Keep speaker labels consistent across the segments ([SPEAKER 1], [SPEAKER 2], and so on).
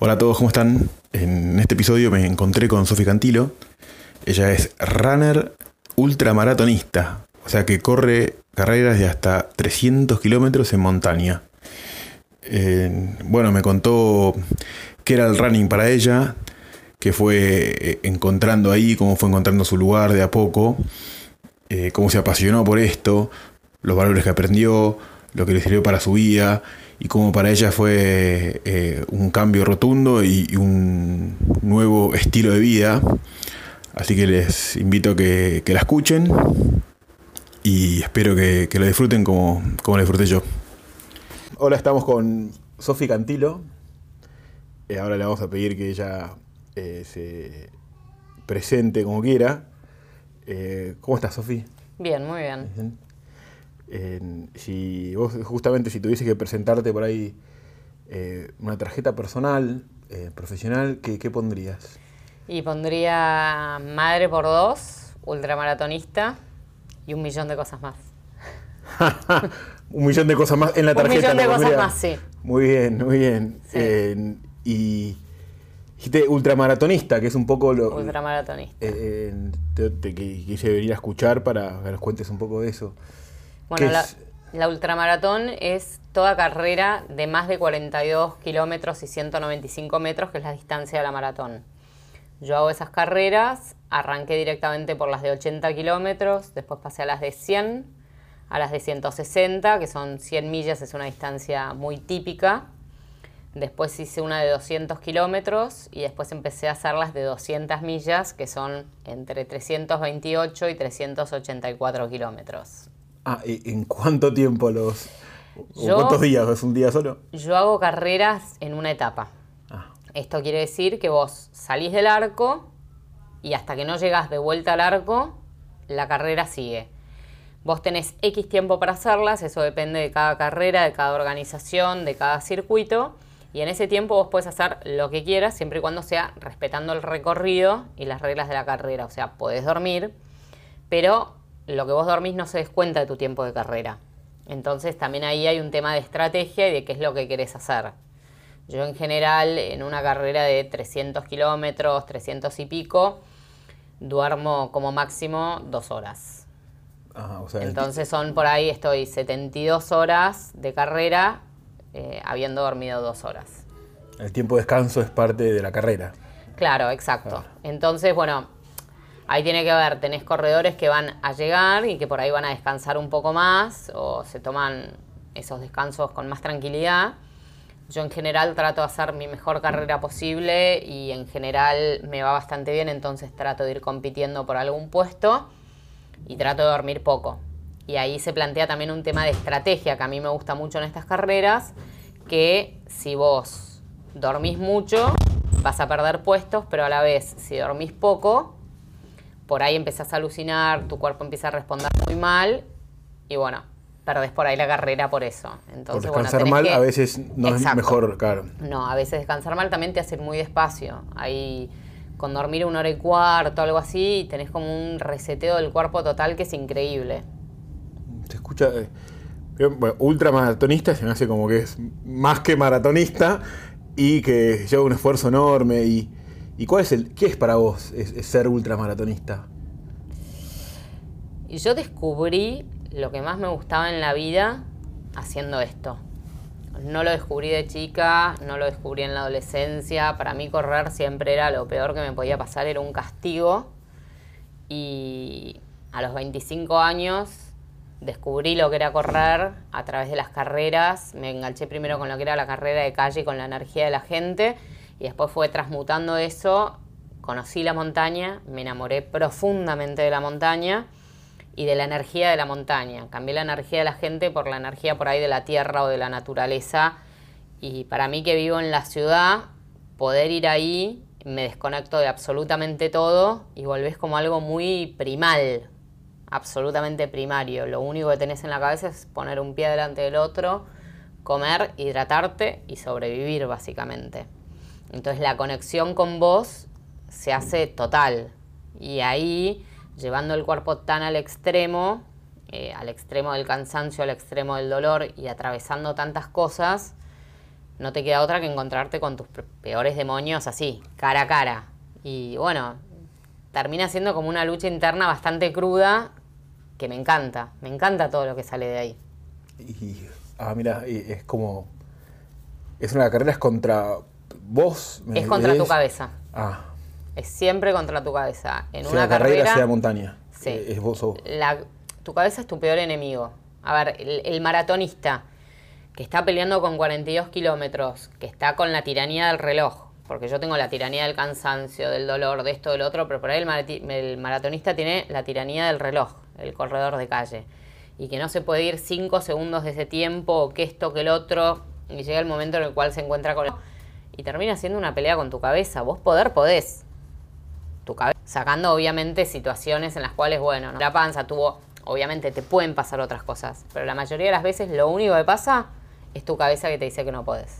[SPEAKER 1] Hola a todos, ¿cómo están? En este episodio me encontré con Sofi Cantilo. Ella es runner ultramaratonista, o sea que corre carreras de hasta 300 kilómetros en montaña. Eh, bueno, me contó qué era el running para ella, que fue eh, encontrando ahí, cómo fue encontrando su lugar de a poco, eh, cómo se apasionó por esto, los valores que aprendió, lo que le sirvió para su vida y cómo para ella fue eh, un cambio rotundo y, un nuevo estilo de vida. Así que les invito a que, la escuchen y espero que, lo disfruten como, como lo disfruté yo. Hola, estamos con Sofi Cantilo. Eh, ahora le vamos a pedir que ella eh, se presente como quiera. ¿Cómo estás, Sofi?
[SPEAKER 2] Bien, muy bien
[SPEAKER 1] si vos justamente si tuviese que presentarte por ahí eh, una tarjeta personal, eh, profesional, ¿qué, ¿qué, pondrías?
[SPEAKER 2] Y pondría madre por dos, ultramaratonista y un millón de cosas más.
[SPEAKER 1] un millón de cosas más en la tarjeta.
[SPEAKER 2] Un millón de cosas más, sí.
[SPEAKER 1] Muy bien, muy bien. y dijiste ultramaratonista, que es un poco lo...
[SPEAKER 2] Ultramaratonista.
[SPEAKER 1] te, quise venir a escuchar para que nos cuentes un poco de eso.
[SPEAKER 2] Bueno, la, ultramaratón es toda carrera de más de 42 kilómetros y 195 metros, que es la distancia de la maratón. Yo hago esas carreras, arranqué directamente por las de 80 kilómetros, después pasé a las de 100, a las de 160, que son 100 millas, es una distancia muy típica. Después hice una de 200 kilómetros y después empecé a hacer las de 200 millas, que son entre 328 y 384 kilómetros.
[SPEAKER 1] Ah, ¿en cuánto tiempo los... ¿Cuántos días? ¿Es un día solo?
[SPEAKER 2] Yo hago carreras en una etapa. Ah. Esto quiere decir que vos salís del arco y hasta que no llegas de vuelta al arco, la carrera sigue. Vos tenés X tiempo para hacerlas, eso depende de cada carrera, de cada organización, de cada circuito. Y en ese tiempo vos puedes hacer lo que quieras, siempre y cuando sea respetando el recorrido y las reglas de la carrera. O sea, podés dormir, pero lo que vos dormís no se descuenta de tu tiempo de carrera. Entonces también ahí hay un tema de estrategia y de qué es lo que querés hacer. Yo en general en una carrera de 300 kilómetros, 300 y pico, duermo como máximo dos horas. Entonces son por ahí, estoy 72 horas de carrera eh, habiendo dormido dos horas.
[SPEAKER 1] El tiempo de descanso es parte de la carrera.
[SPEAKER 2] Claro, exacto. Entonces, bueno, Ahí tiene que ver, tenés corredores que van a llegar y que por ahí van a descansar un poco más o se toman esos descansos con más tranquilidad. Yo en general trato de hacer mi mejor carrera posible y en general me va bastante bien, entonces trato de ir compitiendo por algún puesto y trato de dormir poco. Y ahí se plantea también un tema de estrategia que a mí me gusta mucho en estas carreras, que si vos dormís mucho vas a perder puestos, pero a la vez si dormís poco por ahí empezás a alucinar, tu cuerpo empieza a responder muy mal y bueno, perdés por ahí la carrera por eso.
[SPEAKER 1] Entonces, por descansar mal a veces no es mejor, claro.
[SPEAKER 2] No, a veces descansar mal también te hace ir muy despacio. Ahí con dormir una hora y cuarto, algo así, tenés como un reseteo del cuerpo total que es increíble.
[SPEAKER 1] Se escucha... Eh, bueno, ultramaratonista se me hace como que es más que maratonista y que lleva un esfuerzo enorme y ¿Y cuál es el, qué es para vos ser ultramaratonista?
[SPEAKER 2] Y yo descubrí lo que más me gustaba en la vida haciendo esto. No lo descubrí de chica, no lo descubrí en la adolescencia. Para mí correr siempre era lo peor que me podía pasar, era un castigo. Y a los 25 años descubrí lo que era correr a través de las carreras. Me enganché primero con lo que era la carrera de calle, con la energía de la gente y después fue transmutando eso, conocí la montaña, me enamoré profundamente de la montaña y de la energía de la montaña. Cambié la energía de la gente por la energía por ahí de la tierra o de la naturaleza. Y para mí que vivo en la ciudad, poder ir ahí, me desconecto de absolutamente todo y volvés como algo muy primal, absolutamente primario. Lo único que tenés en la cabeza es poner un pie delante del otro, comer, hidratarte y sobrevivir básicamente. Entonces la conexión con vos se hace total. Y ahí, llevando el cuerpo tan al extremo, eh, al extremo del cansancio, al extremo del dolor y atravesando tantas cosas, no te queda otra que encontrarte con tus peores demonios así, cara a cara. Y bueno, termina siendo como una lucha interna bastante cruda que me encanta, me encanta todo lo que sale de ahí.
[SPEAKER 1] Y, ah, mira, es como, es una carrera, es contra vos.
[SPEAKER 2] Es contra tu cabeza.
[SPEAKER 1] Ah.
[SPEAKER 2] Es siempre contra tu cabeza.
[SPEAKER 1] En una carrera, sea montaña.
[SPEAKER 2] Sí.
[SPEAKER 1] Es vos o...
[SPEAKER 2] tu cabeza es tu peor enemigo. A ver, el maratonista que está peleando con 42 kilómetros, que está con la tiranía del reloj, porque yo tengo la tiranía del cansancio, del dolor, de esto, del otro, pero por ahí el, maratonista tiene la tiranía del reloj, el corredor de calle, y que no se puede ir 5 segundos de ese tiempo, que esto, que el otro, y llega el momento en el cual se encuentra con... Y termina siendo una pelea con tu cabeza. Vos poder podés. Tu cabeza. Sacando obviamente situaciones en las cuales, bueno, la panza tuvo... Obviamente te pueden pasar otras cosas, pero la mayoría de las veces lo único que pasa es tu cabeza que te dice que no podés.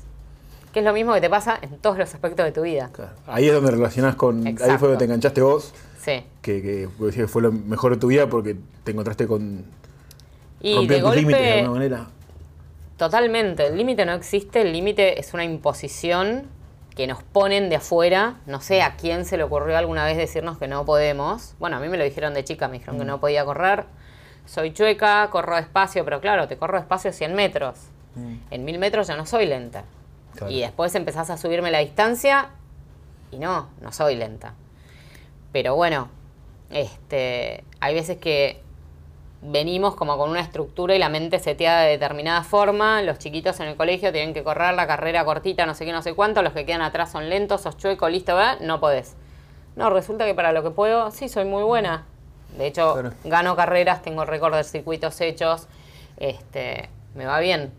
[SPEAKER 2] Que es lo mismo que te pasa en todos los aspectos de tu vida.
[SPEAKER 1] Ahí es donde relacionás con. Ahí fue donde te enganchaste vos.
[SPEAKER 2] Sí.
[SPEAKER 1] Que, que, fue lo mejor de tu vida porque te encontraste con.
[SPEAKER 2] Y de golpe, de alguna manera. Totalmente. El límite no existe. El límite es una imposición que nos ponen de afuera. No sé a quién se le ocurrió alguna vez decirnos que no podemos. Bueno, a mí me lo dijeron de chica, me dijeron que mm. no podía correr. Soy chueca, corro despacio, pero claro, te corro despacio 100 metros. En mil metros ya no soy lenta. Y después empezás a subirme la distancia y no, no soy lenta. Pero bueno, este, hay veces que venimos como con una estructura y la mente seteada de determinada forma. Los chiquitos en el colegio tienen que correr la carrera cortita, no sé qué, no sé cuánto. Los que quedan atrás son lentos, sos chueco, listo, ¿verdad? No podés. No, resulta que para lo que puedo, sí, soy muy buena. De hecho, gano carreras, tengo récord de circuitos hechos. Este, me va bien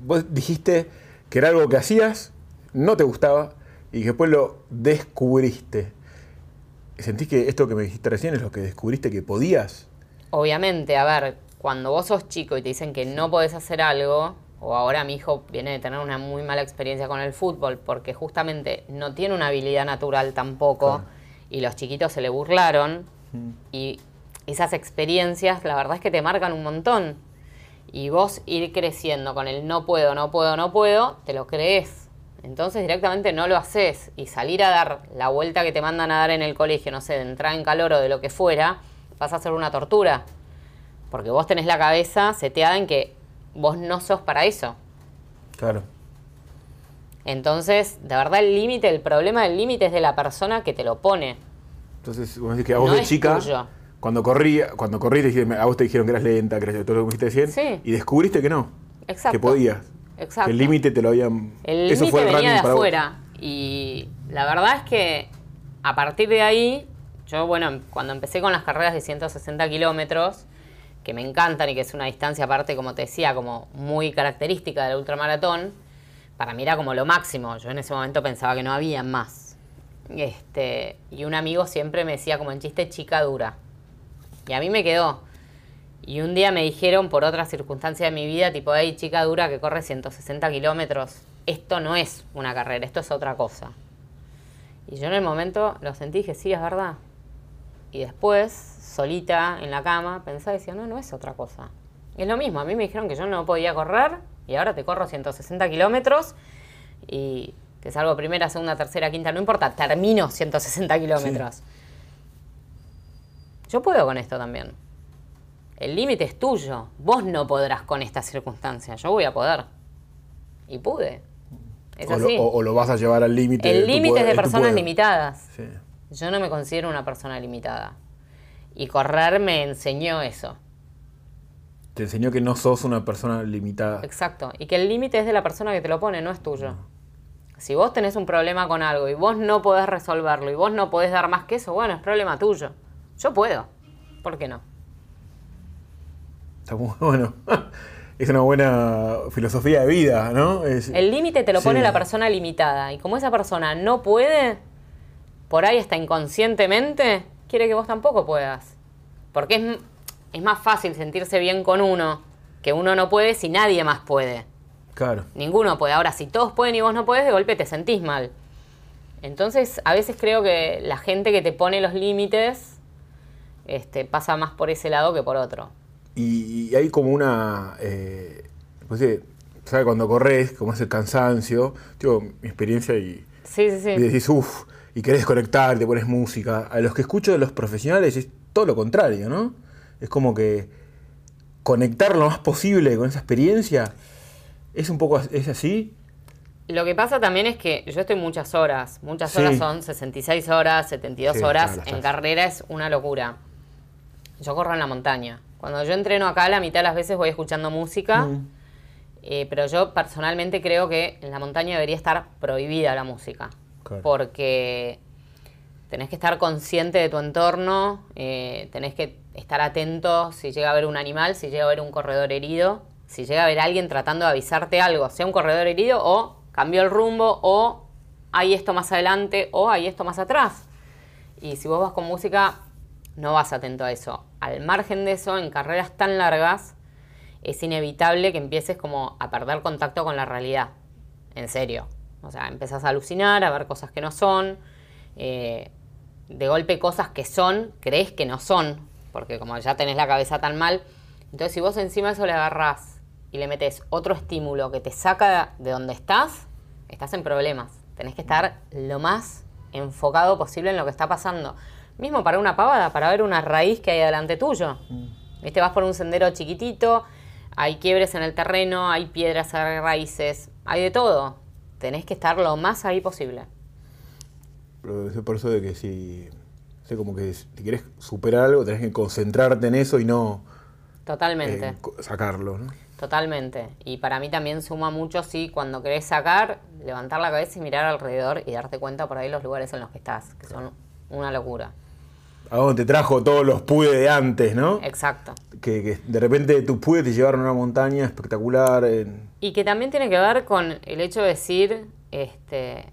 [SPEAKER 1] vos dijiste que era algo que hacías, no te gustaba y que después lo descubriste. ¿Sentís que esto que me dijiste recién es lo que descubriste que podías?
[SPEAKER 2] Obviamente, a ver, cuando vos sos chico y te dicen que no podés hacer algo, o ahora mi hijo viene de tener una muy mala experiencia con el fútbol, porque justamente no tiene una habilidad natural tampoco, y los chiquitos se le burlaron, y esas experiencias, la verdad es que te marcan un montón y vos ir creciendo con el no puedo, no puedo, no puedo, te lo crees. Entonces directamente no lo haces y salir a dar la vuelta que te mandan a dar en el colegio, no sé, de entrar en calor o de lo que fuera, vas a hacer una tortura. Porque vos tenés la cabeza seteada en que vos no sos para eso.
[SPEAKER 1] Claro.
[SPEAKER 2] Entonces, de verdad el límite, el problema del límite es de la persona que te lo pone.
[SPEAKER 1] Entonces, vos decís que a vos de chica cuando corrí, cuando corrí a vos te dijeron que eras lenta, que todo lo que me dijiste decir, y descubriste que no.
[SPEAKER 2] Exacto.
[SPEAKER 1] Que podías. Exacto. El límite te lo habían...
[SPEAKER 2] El límite venía de afuera. Y la verdad es que a partir de ahí, yo, bueno, cuando empecé con las carreras de 160 kilómetros, que me encantan y que es una distancia aparte, como te decía, como muy característica del ultramaratón, para mí era como lo máximo. Yo en ese momento pensaba que no había más. Este, y un amigo siempre me decía como en chiste chica dura. Y a mí me quedó. Y un día me dijeron, por otra circunstancia de mi vida, tipo, hey, chica dura que corre 160 kilómetros, esto no es una carrera, esto es otra cosa. Y yo en el momento lo sentí y dije, sí, es verdad. Y después, solita en la cama, pensaba y decía, no, no es otra cosa. Y es lo mismo, a mí me dijeron que yo no podía correr y ahora te corro 160 kilómetros y te salgo primera, segunda, tercera, quinta, no importa, termino 160 kilómetros. Yo puedo con esto también. El límite es tuyo. Vos no podrás con esta circunstancia. Yo voy a poder. Y pude. Es
[SPEAKER 1] o,
[SPEAKER 2] así.
[SPEAKER 1] Lo, o, lo vas a llevar al límite.
[SPEAKER 2] El límite es de personas limitadas. Yo no me considero una persona limitada. Y correr me enseñó eso.
[SPEAKER 1] Te enseñó que no sos una persona limitada.
[SPEAKER 2] Exacto. Y que el límite es de la persona que te lo pone, no es tuyo. Si vos tenés un problema con algo y vos no podés resolverlo y vos no podés dar más que eso, bueno, es problema tuyo. Yo puedo. ¿Por qué no?
[SPEAKER 1] Está muy bueno. Es una buena filosofía de vida, ¿no?
[SPEAKER 2] el límite te lo pone la persona limitada. Y como esa persona no puede, por ahí está inconscientemente, quiere que vos tampoco puedas. Porque es, es más fácil sentirse bien con uno que uno no puede si nadie más puede.
[SPEAKER 1] Claro.
[SPEAKER 2] Ninguno puede. Ahora, si todos pueden y vos no puedes, de golpe te sentís mal. Entonces, a veces creo que la gente que te pone los límites este, pasa más por ese lado que por otro.
[SPEAKER 1] Y, hay como una... Eh, pues, ¿sabes? Cuando corres, como es el cansancio, digo, mi experiencia y,
[SPEAKER 2] Sí, sí, sí.
[SPEAKER 1] y decís, uff, y querés conectar, te pones música. A los que escucho de los profesionales es todo lo contrario, ¿no? Es como que conectar lo más posible con esa experiencia. ¿Es un poco es así?
[SPEAKER 2] Lo que pasa también es que yo estoy muchas horas. Muchas
[SPEAKER 1] Sí.
[SPEAKER 2] horas son 66 horas, 72
[SPEAKER 1] Sí,
[SPEAKER 2] horas.
[SPEAKER 1] claro,
[SPEAKER 2] en carrera es una locura. Yo corro en la montaña. Cuando yo entreno acá, la mitad de las veces voy escuchando música.
[SPEAKER 1] Mm.
[SPEAKER 2] eh, pero yo personalmente creo que en la montaña debería estar prohibida la música.
[SPEAKER 1] Claro.
[SPEAKER 2] Porque tenés que estar consciente de tu entorno, eh, tenés que estar atento si llega a haber un animal, si llega a haber un corredor herido, si llega a haber alguien tratando de avisarte algo, sea un corredor herido o cambió el rumbo o hay esto más adelante o hay esto más atrás. Y si vos vas con música, no vas atento a eso. Al margen de eso, en carreras tan largas, es inevitable que empieces como a perder contacto con la realidad. En serio. O sea, empezás a alucinar, a ver cosas que no son. eh, de golpe cosas que son, crees que no son. Porque como ya tenés la cabeza tan mal. Entonces si vos encima eso le agarrás y le metes otro estímulo que te saca de donde estás, estás en problemas. Tenés que estar lo más enfocado posible en lo que está pasando. Mismo para una pavada, para ver una raíz que hay delante tuyo. Viste, vas por un sendero chiquitito, hay quiebres en el terreno, hay piedras, hay raíces, hay de todo. Tenés que estar lo más ahí posible.
[SPEAKER 1] Pero es por eso de que si, sé, como que si quieres superar algo, tenés que concentrarte en eso y no
[SPEAKER 2] Totalmente.
[SPEAKER 1] eh, sacarlo, ¿no?
[SPEAKER 2] Totalmente. Y para mí también suma mucho, sí, cuando querés sacar, levantar la cabeza y mirar alrededor y darte cuenta por ahí los lugares en los que estás, que son una locura.
[SPEAKER 1] A dónde te trajo todos los pude de antes, ¿no?
[SPEAKER 2] Exacto.
[SPEAKER 1] Que, que de repente tus pude te llevaron a una montaña espectacular. en-
[SPEAKER 2] Y que también tiene que ver con el hecho de decir, este,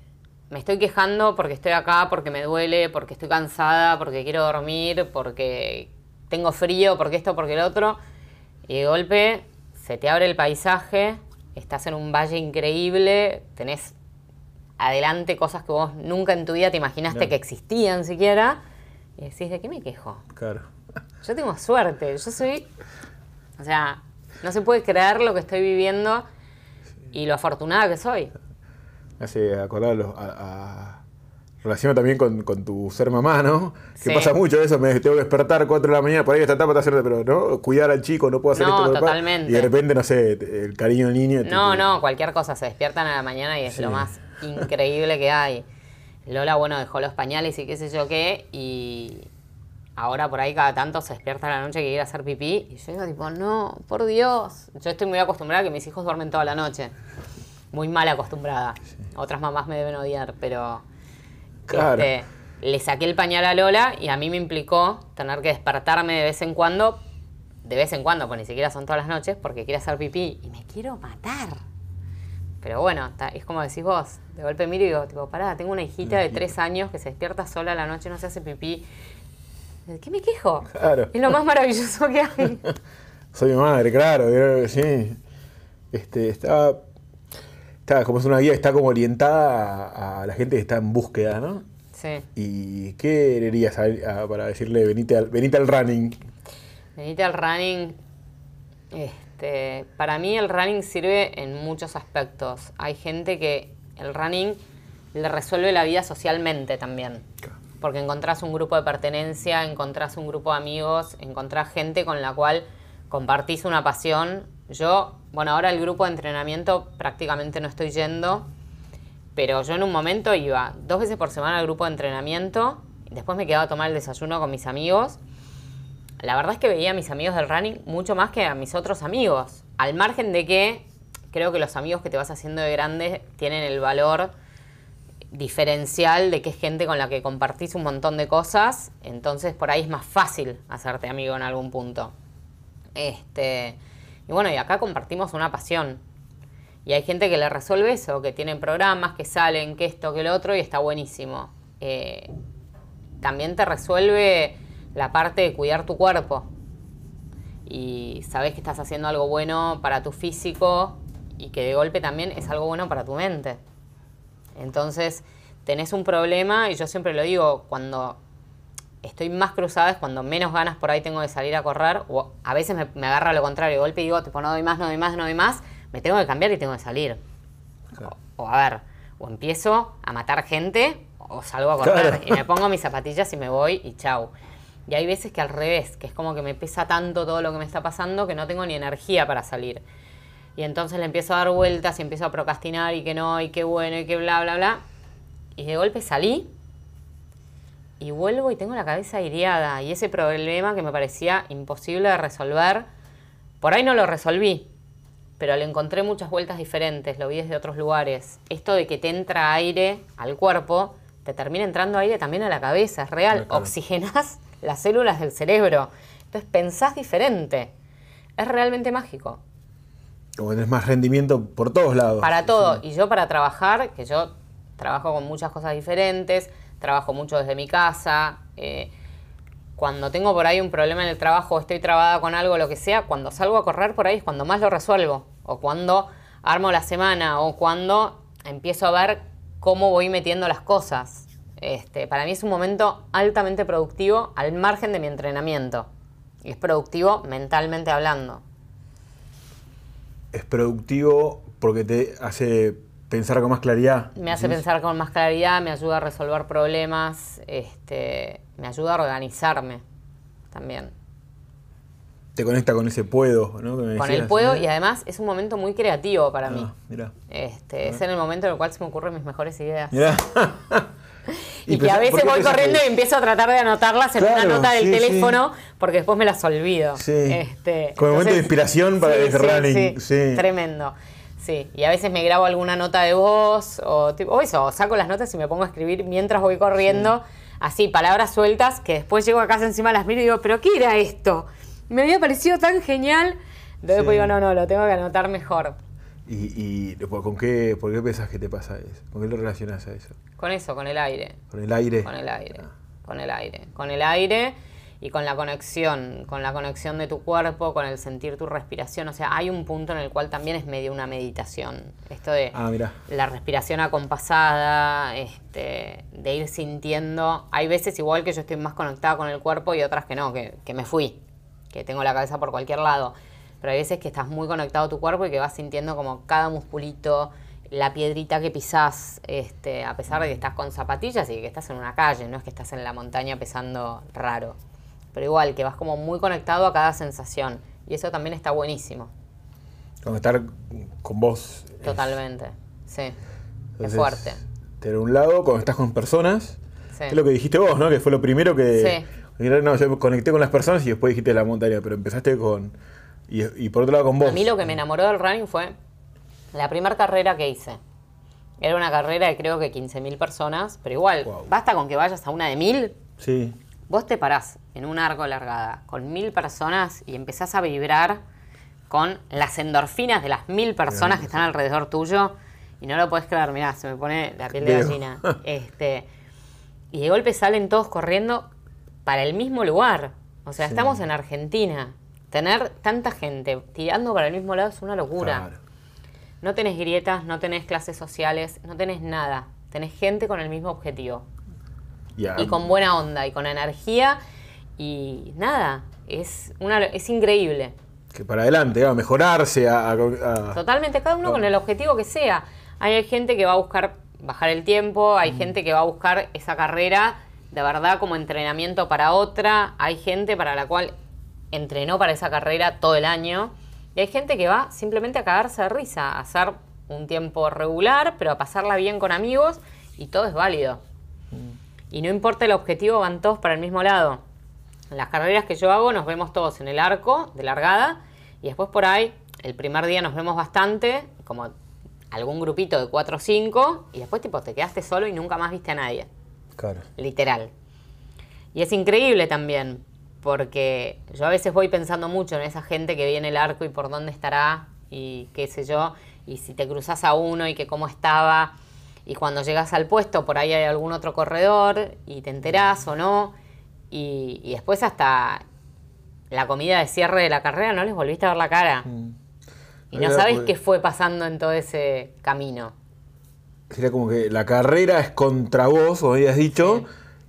[SPEAKER 2] me estoy quejando porque estoy acá, porque me duele, porque estoy cansada, porque quiero dormir, porque tengo frío, porque esto, porque el otro. Y de golpe se te abre el paisaje, estás en un valle increíble, tenés adelante cosas que vos nunca en tu vida te imaginaste que existían siquiera. Y decís, ¿de qué me quejo?
[SPEAKER 1] Claro.
[SPEAKER 2] Yo tengo suerte, yo soy... O sea, no se puede creer lo que estoy viviendo y lo afortunada que soy.
[SPEAKER 1] Me hace acordar a, los- a- a- relacionado también con, con tu ser mamá, ¿no? Que
[SPEAKER 2] Sí.
[SPEAKER 1] pasa mucho eso, me tengo que despertar 4 de la mañana, por ahí esta etapa está haciendo, pero no, cuidar al chico, no puedo hacer
[SPEAKER 2] No,
[SPEAKER 1] esto.
[SPEAKER 2] totalmente.
[SPEAKER 1] Y de repente, no sé, el cariño del niño.
[SPEAKER 2] No,
[SPEAKER 1] te-
[SPEAKER 2] no, cualquier cosa, se despiertan a la mañana y es
[SPEAKER 1] Sí.
[SPEAKER 2] lo más increíble que hay. Lola, bueno, dejó los pañales y qué sé yo qué, y ahora por ahí cada tanto se despierta a la noche que quiere hacer pipí, y yo digo tipo, no, por Dios. Yo estoy muy acostumbrada a que mis hijos duermen toda la noche. Muy mal acostumbrada. Otras mamás me deben odiar, pero
[SPEAKER 1] Claro.
[SPEAKER 2] este, le saqué el pañal a Lola y a mí me implicó tener que despertarme de vez en cuando, de vez en cuando, pues ni siquiera son todas las noches, porque quiere hacer pipí y me quiero matar. Pero bueno, ta- es como decís vos, de golpe miro y digo, tipo, pará, tengo una hijita de tres años que se despierta sola a la noche, no se hace pipí. ¿De qué me quejo?
[SPEAKER 1] Claro.
[SPEAKER 2] Es lo más maravilloso que hay.
[SPEAKER 1] Soy mi madre, claro, sí. Este, está, está, como es una guía, está como orientada a, a la gente que está en búsqueda, ¿no?
[SPEAKER 2] Sí.
[SPEAKER 1] ¿Y qué a- para decirle, venite al, venite al running?
[SPEAKER 2] Venite al running. Este, para mí el running sirve en muchos aspectos. Hay gente que el running le resuelve la vida socialmente también. Porque encontrás un grupo de pertenencia, encontrás un grupo de amigos, encontrás gente con la cual compartís una pasión. Yo, bueno, ahora el grupo de entrenamiento prácticamente no estoy yendo, pero yo en un momento iba dos veces por semana al grupo de entrenamiento, y después me quedaba a tomar el desayuno con mis amigos. La verdad es que veía a mis amigos del running mucho más que a mis otros amigos. Al margen de que creo que los amigos que te vas haciendo de grande tienen el valor diferencial de que es gente con la que compartís un montón de cosas, entonces por ahí es más fácil hacerte amigo en algún punto. Este, y bueno, y acá compartimos una pasión. Y hay gente que le resuelve eso, que tienen programas, que salen, que esto, que lo otro, y está buenísimo. Eh, también te resuelve la parte de cuidar tu cuerpo. Y sabes que estás haciendo algo bueno para tu físico y que de golpe también es algo bueno para tu mente. Entonces, tenés un problema, y yo siempre lo digo, cuando estoy más cruzada es cuando menos ganas por ahí tengo de salir a correr, o a veces me, me agarra lo contrario, de golpe y digo, tipo, no doy más, no doy más, no doy más, me tengo que cambiar y tengo que salir.
[SPEAKER 1] Claro.
[SPEAKER 2] O, o, a ver, o empiezo a matar gente o salgo a correr
[SPEAKER 1] Claro.
[SPEAKER 2] y me pongo mis zapatillas y me voy y chau. Y hay veces que al revés, que es como que me pesa tanto todo lo que me está pasando que no tengo ni energía para salir. Y entonces le empiezo a dar vueltas y empiezo a procrastinar y que no, y que bueno, y que bla, bla, bla. Y de golpe salí y vuelvo y tengo la cabeza aireada. Y ese problema que me parecía imposible de resolver, por ahí no lo resolví, pero le encontré muchas vueltas diferentes, lo vi desde otros lugares. Esto de que te entra aire al cuerpo, te termina entrando aire también a la cabeza, es real.
[SPEAKER 1] Claro.
[SPEAKER 2] Oxigenás las células del cerebro. Entonces pensás diferente. Es realmente mágico.
[SPEAKER 1] Como tenés más rendimiento por todos lados.
[SPEAKER 2] Para todo. Y yo para trabajar, que yo trabajo con muchas cosas diferentes, trabajo mucho desde mi casa. eh, cuando tengo por ahí un problema en el trabajo, estoy trabada con algo, lo que sea, cuando salgo a correr por ahí es cuando más lo resuelvo. O cuando armo la semana, o cuando empiezo a ver cómo voy metiendo las cosas. Este, para mí es un momento altamente productivo al margen de mi entrenamiento. Y es productivo mentalmente hablando.
[SPEAKER 1] Es productivo porque te hace pensar con más claridad.
[SPEAKER 2] Me hace pensar con más claridad, me ayuda a resolver problemas, este, me ayuda a organizarme también.
[SPEAKER 1] Te conecta con ese puedo, ¿no? Que me
[SPEAKER 2] Con el puedo y además es un momento muy creativo para mí.
[SPEAKER 1] Ah, mirá.
[SPEAKER 2] Este, es en el momento en el cual se me ocurren mis mejores ideas.
[SPEAKER 1] Mirá.
[SPEAKER 2] Y, que a
[SPEAKER 1] ¿por
[SPEAKER 2] veces voy corriendo
[SPEAKER 1] que-
[SPEAKER 2] y empiezo a tratar de anotarlas en una nota del
[SPEAKER 1] sí, sí.
[SPEAKER 2] teléfono porque después me las olvido.
[SPEAKER 1] Sí.
[SPEAKER 2] Este,
[SPEAKER 1] Como momento de inspiración para el running, sí.
[SPEAKER 2] Tremendo. Sí, y a veces me grabo alguna nota de voz o, tipo, o eso, saco las notas y me pongo a escribir mientras voy corriendo, así, palabras sueltas que después llego a casa encima las miro y digo, ¿pero qué era esto? Me había parecido tan genial. Entonces digo, no, no, lo tengo que anotar mejor.
[SPEAKER 1] ¿Y, y con qué, por qué pensás que te pasa eso? ¿Con qué lo relacionás a eso?
[SPEAKER 2] Con eso, con el aire.
[SPEAKER 1] ¿Con el aire?
[SPEAKER 2] Con el aire, con el aire, con el aire y con la conexión, con la conexión de tu cuerpo, con el sentir tu respiración. O sea, hay un punto en el cual también es medio una meditación. Esto de
[SPEAKER 1] Ah,
[SPEAKER 2] la respiración acompasada, este, de ir sintiendo. Hay veces igual que yo estoy más conectada con el cuerpo y otras que no, que, que me fui, que tengo la cabeza por cualquier lado. Pero hay veces que estás muy conectado a tu cuerpo y que vas sintiendo como cada musculito, la piedrita que pisás, este, a pesar de que estás con zapatillas y que estás en una calle, no es que estás en la montaña pesando raro. Pero igual, que vas como muy conectado a cada sensación. Y eso también está buenísimo.
[SPEAKER 1] Con estar con vos. es-
[SPEAKER 2] Totalmente. Sí. Qué
[SPEAKER 1] entonces,
[SPEAKER 2] fuerte.
[SPEAKER 1] De un lado, cuando estás con personas,
[SPEAKER 2] Sí.
[SPEAKER 1] es lo que dijiste vos, ¿no? Que fue lo primero que...
[SPEAKER 2] Sí.
[SPEAKER 1] No, yo me conecté con las personas y después dijiste la montaña, pero empezaste con... Y, y por otro lado con vos.
[SPEAKER 2] A mí lo que me enamoró del running fue la primera carrera que hice. Era una carrera de creo que 15.000 personas, pero igual,
[SPEAKER 1] Wow.
[SPEAKER 2] basta con que vayas a una de mil,
[SPEAKER 1] Sí.
[SPEAKER 2] vos te parás en un arco largada con mil personas y empezás a vibrar con las endorfinas de las mil personas que están alrededor tuyo y no lo podés creer, mirá, se me pone la piel de gallina. Este, y de golpe salen todos corriendo para el mismo lugar. O sea,
[SPEAKER 1] Sí.
[SPEAKER 2] estamos en Argentina. Tener tanta gente tirando para el mismo lado es una locura.
[SPEAKER 1] Claro.
[SPEAKER 2] No tenés grietas, no tenés clases sociales, no tenés nada. Tenés gente con el mismo objetivo.
[SPEAKER 1] Y,
[SPEAKER 2] con buena onda y con energía. Y nada, es, una, es increíble.
[SPEAKER 1] que para adelante, a mejorarse, a...
[SPEAKER 2] Totalmente, cada uno con el objetivo que sea. Hay gente que va a buscar bajar el tiempo, hay gente que va a buscar esa carrera de verdad como entrenamiento para otra, hay gente para la cual entrenó para esa carrera todo el año y hay gente que va simplemente a cagarse de risa, a hacer un tiempo regular, pero a pasarla bien con amigos y todo es válido. Y no importa el objetivo, van todos para el mismo lado. En las carreras que yo hago nos vemos todos en el arco de largada y después por ahí, el primer día nos vemos bastante, como algún grupito de 4 o 5 y después tipo te quedaste solo y nunca más viste a nadie,
[SPEAKER 1] Claro.
[SPEAKER 2] literal. Y es increíble también, porque yo a veces voy pensando mucho en esa gente que viene el arco y por dónde estará y qué sé yo, y si te cruzas a uno y que cómo estaba, y cuando llegas al puesto por ahí hay algún otro corredor y te enterás o no, y, y después hasta la comida de cierre de la carrera no les volviste a ver la cara. Y no sabes qué fue pasando en todo ese camino.
[SPEAKER 1] Sería como que la carrera es contra vos, como habías dicho,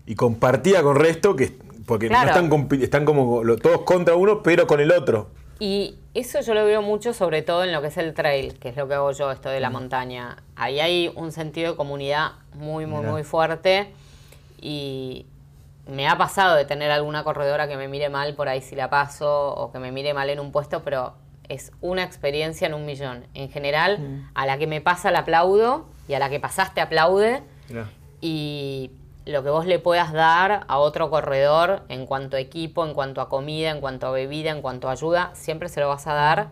[SPEAKER 1] y compartida con resto, que porque
[SPEAKER 2] Claro.
[SPEAKER 1] no están, están como todos contra uno, pero con el otro.
[SPEAKER 2] Y Eso yo lo veo mucho, sobre todo en lo que es el trail, que es lo que hago yo, esto de la montaña. Ahí hay un sentido de comunidad muy, muy,
[SPEAKER 1] Mirá.
[SPEAKER 2] muy fuerte. Y me ha pasado de tener alguna corredora que me mire mal por ahí si la paso, o que me mire mal en un puesto, pero es una experiencia en un millón. En general, a la que me pasa la aplaudo y a la que pasaste aplaude
[SPEAKER 1] Mirá.
[SPEAKER 2] y lo que vos le puedas dar a otro corredor en cuanto a equipo, en cuanto a comida, en cuanto a bebida, en cuanto a ayuda, siempre se lo vas a dar.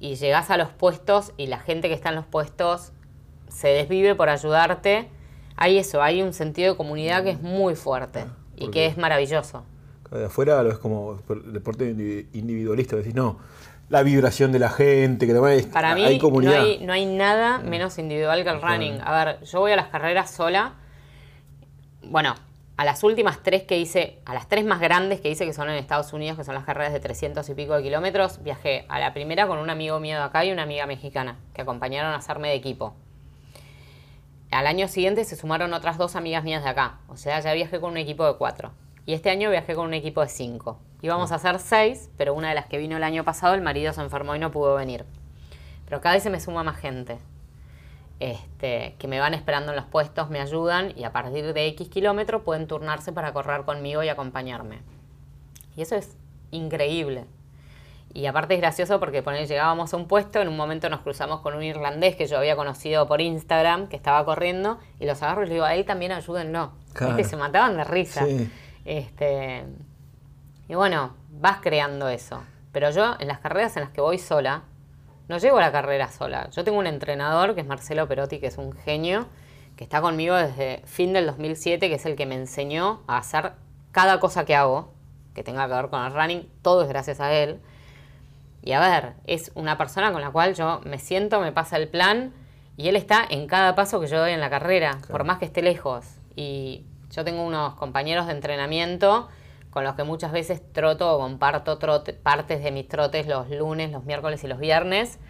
[SPEAKER 2] Y llegás a los puestos y la gente que está en los puestos se desvive por ayudarte. Hay eso, hay un sentido de comunidad que es muy fuerte y
[SPEAKER 1] porque-
[SPEAKER 2] que es maravilloso.
[SPEAKER 1] De afuera lo es como deporte indi- individualista, decís, no, la vibración de la gente, que es-
[SPEAKER 2] Para mí
[SPEAKER 1] hay
[SPEAKER 2] no
[SPEAKER 1] comunidad.
[SPEAKER 2] hay, no hay nada menos individual que el running. A ver, yo voy a las carreras sola. Bueno, a las últimas tres que hice, a las tres más grandes que hice, que son en Estados Unidos, que son las carreras de 300 y pico de kilómetros, viajé a la primera con un amigo mío de acá y una amiga mexicana, que acompañaron a hacerme de equipo. Al año siguiente se sumaron otras dos amigas mías de acá. O sea, ya viajé con un equipo de cuatro. Y este año viajé con un equipo de cinco. Íbamos a hacer seis, pero una de las que vino el año pasado, el marido se enfermó y no pudo venir. Pero cada vez se me suma más gente. Este, que me van esperando en los puestos, me ayudan y a partir de X kilómetros pueden turnarse para correr conmigo y acompañarme. Y eso es increíble. Y aparte es gracioso porque poner, llegábamos a un puesto, en un momento nos cruzamos con un irlandés que yo había conocido por Instagram, que estaba corriendo, y los agarro y le digo, a él también ayúdenlo.
[SPEAKER 1] Claro.
[SPEAKER 2] ¿Viste? Se mataban de risa.
[SPEAKER 1] Sí.
[SPEAKER 2] Este, y bueno, vas creando eso. Pero yo en las carreras en las que voy sola, no llego a la carrera sola. Yo tengo un entrenador que es Marcelo Perotti, que es un genio, que está conmigo desde fin del 2007, que es el que me enseñó a hacer cada cosa que hago, que tenga que ver con el running, todo es gracias a él. Y a ver, es una persona con la cual yo me siento, me pasa el plan y él está en cada paso que yo doy en la carrera, por más que esté lejos. Y yo tengo unos compañeros de entrenamiento con los que muchas veces troto o comparto trote- partes de mis trotes los lunes, los miércoles y los viernes,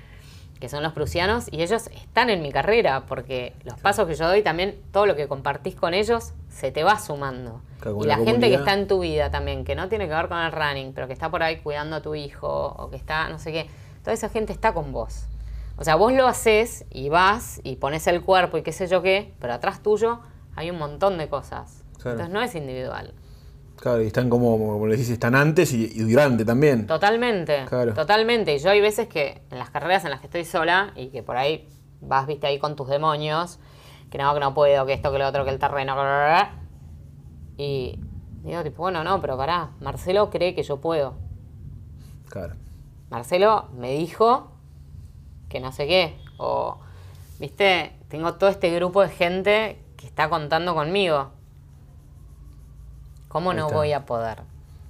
[SPEAKER 2] que son los prusianos, y ellos están en mi carrera, porque los pasos que yo doy también, todo lo que compartís con ellos, se te va sumando.
[SPEAKER 1] Claro,
[SPEAKER 2] y
[SPEAKER 1] la
[SPEAKER 2] la gente que está en tu vida también, que no tiene que ver con el running, pero que está por ahí cuidando a tu hijo, o que está, no sé qué, toda esa gente está con vos. O sea, vos lo haces y vas y pones el cuerpo y qué sé yo qué, pero atrás tuyo hay un montón de cosas.
[SPEAKER 1] Claro.
[SPEAKER 2] Entonces no es individual.
[SPEAKER 1] Claro, y están como, como le decís, están antes y, y durante también.
[SPEAKER 2] Totalmente,
[SPEAKER 1] Claro.
[SPEAKER 2] totalmente. Y yo hay veces que en las carreras en las que estoy sola y que por ahí vas, viste, ahí con tus demonios, que no, que no puedo, que esto, que lo otro, que el terreno, bla, bla, bla. y digo, tipo, bueno, no, pero pará, Marcelo cree que yo puedo.
[SPEAKER 1] Claro.
[SPEAKER 2] Marcelo me dijo que no sé qué, o, viste, tengo todo este grupo de gente que está contando conmigo. ¿Cómo no voy a poder?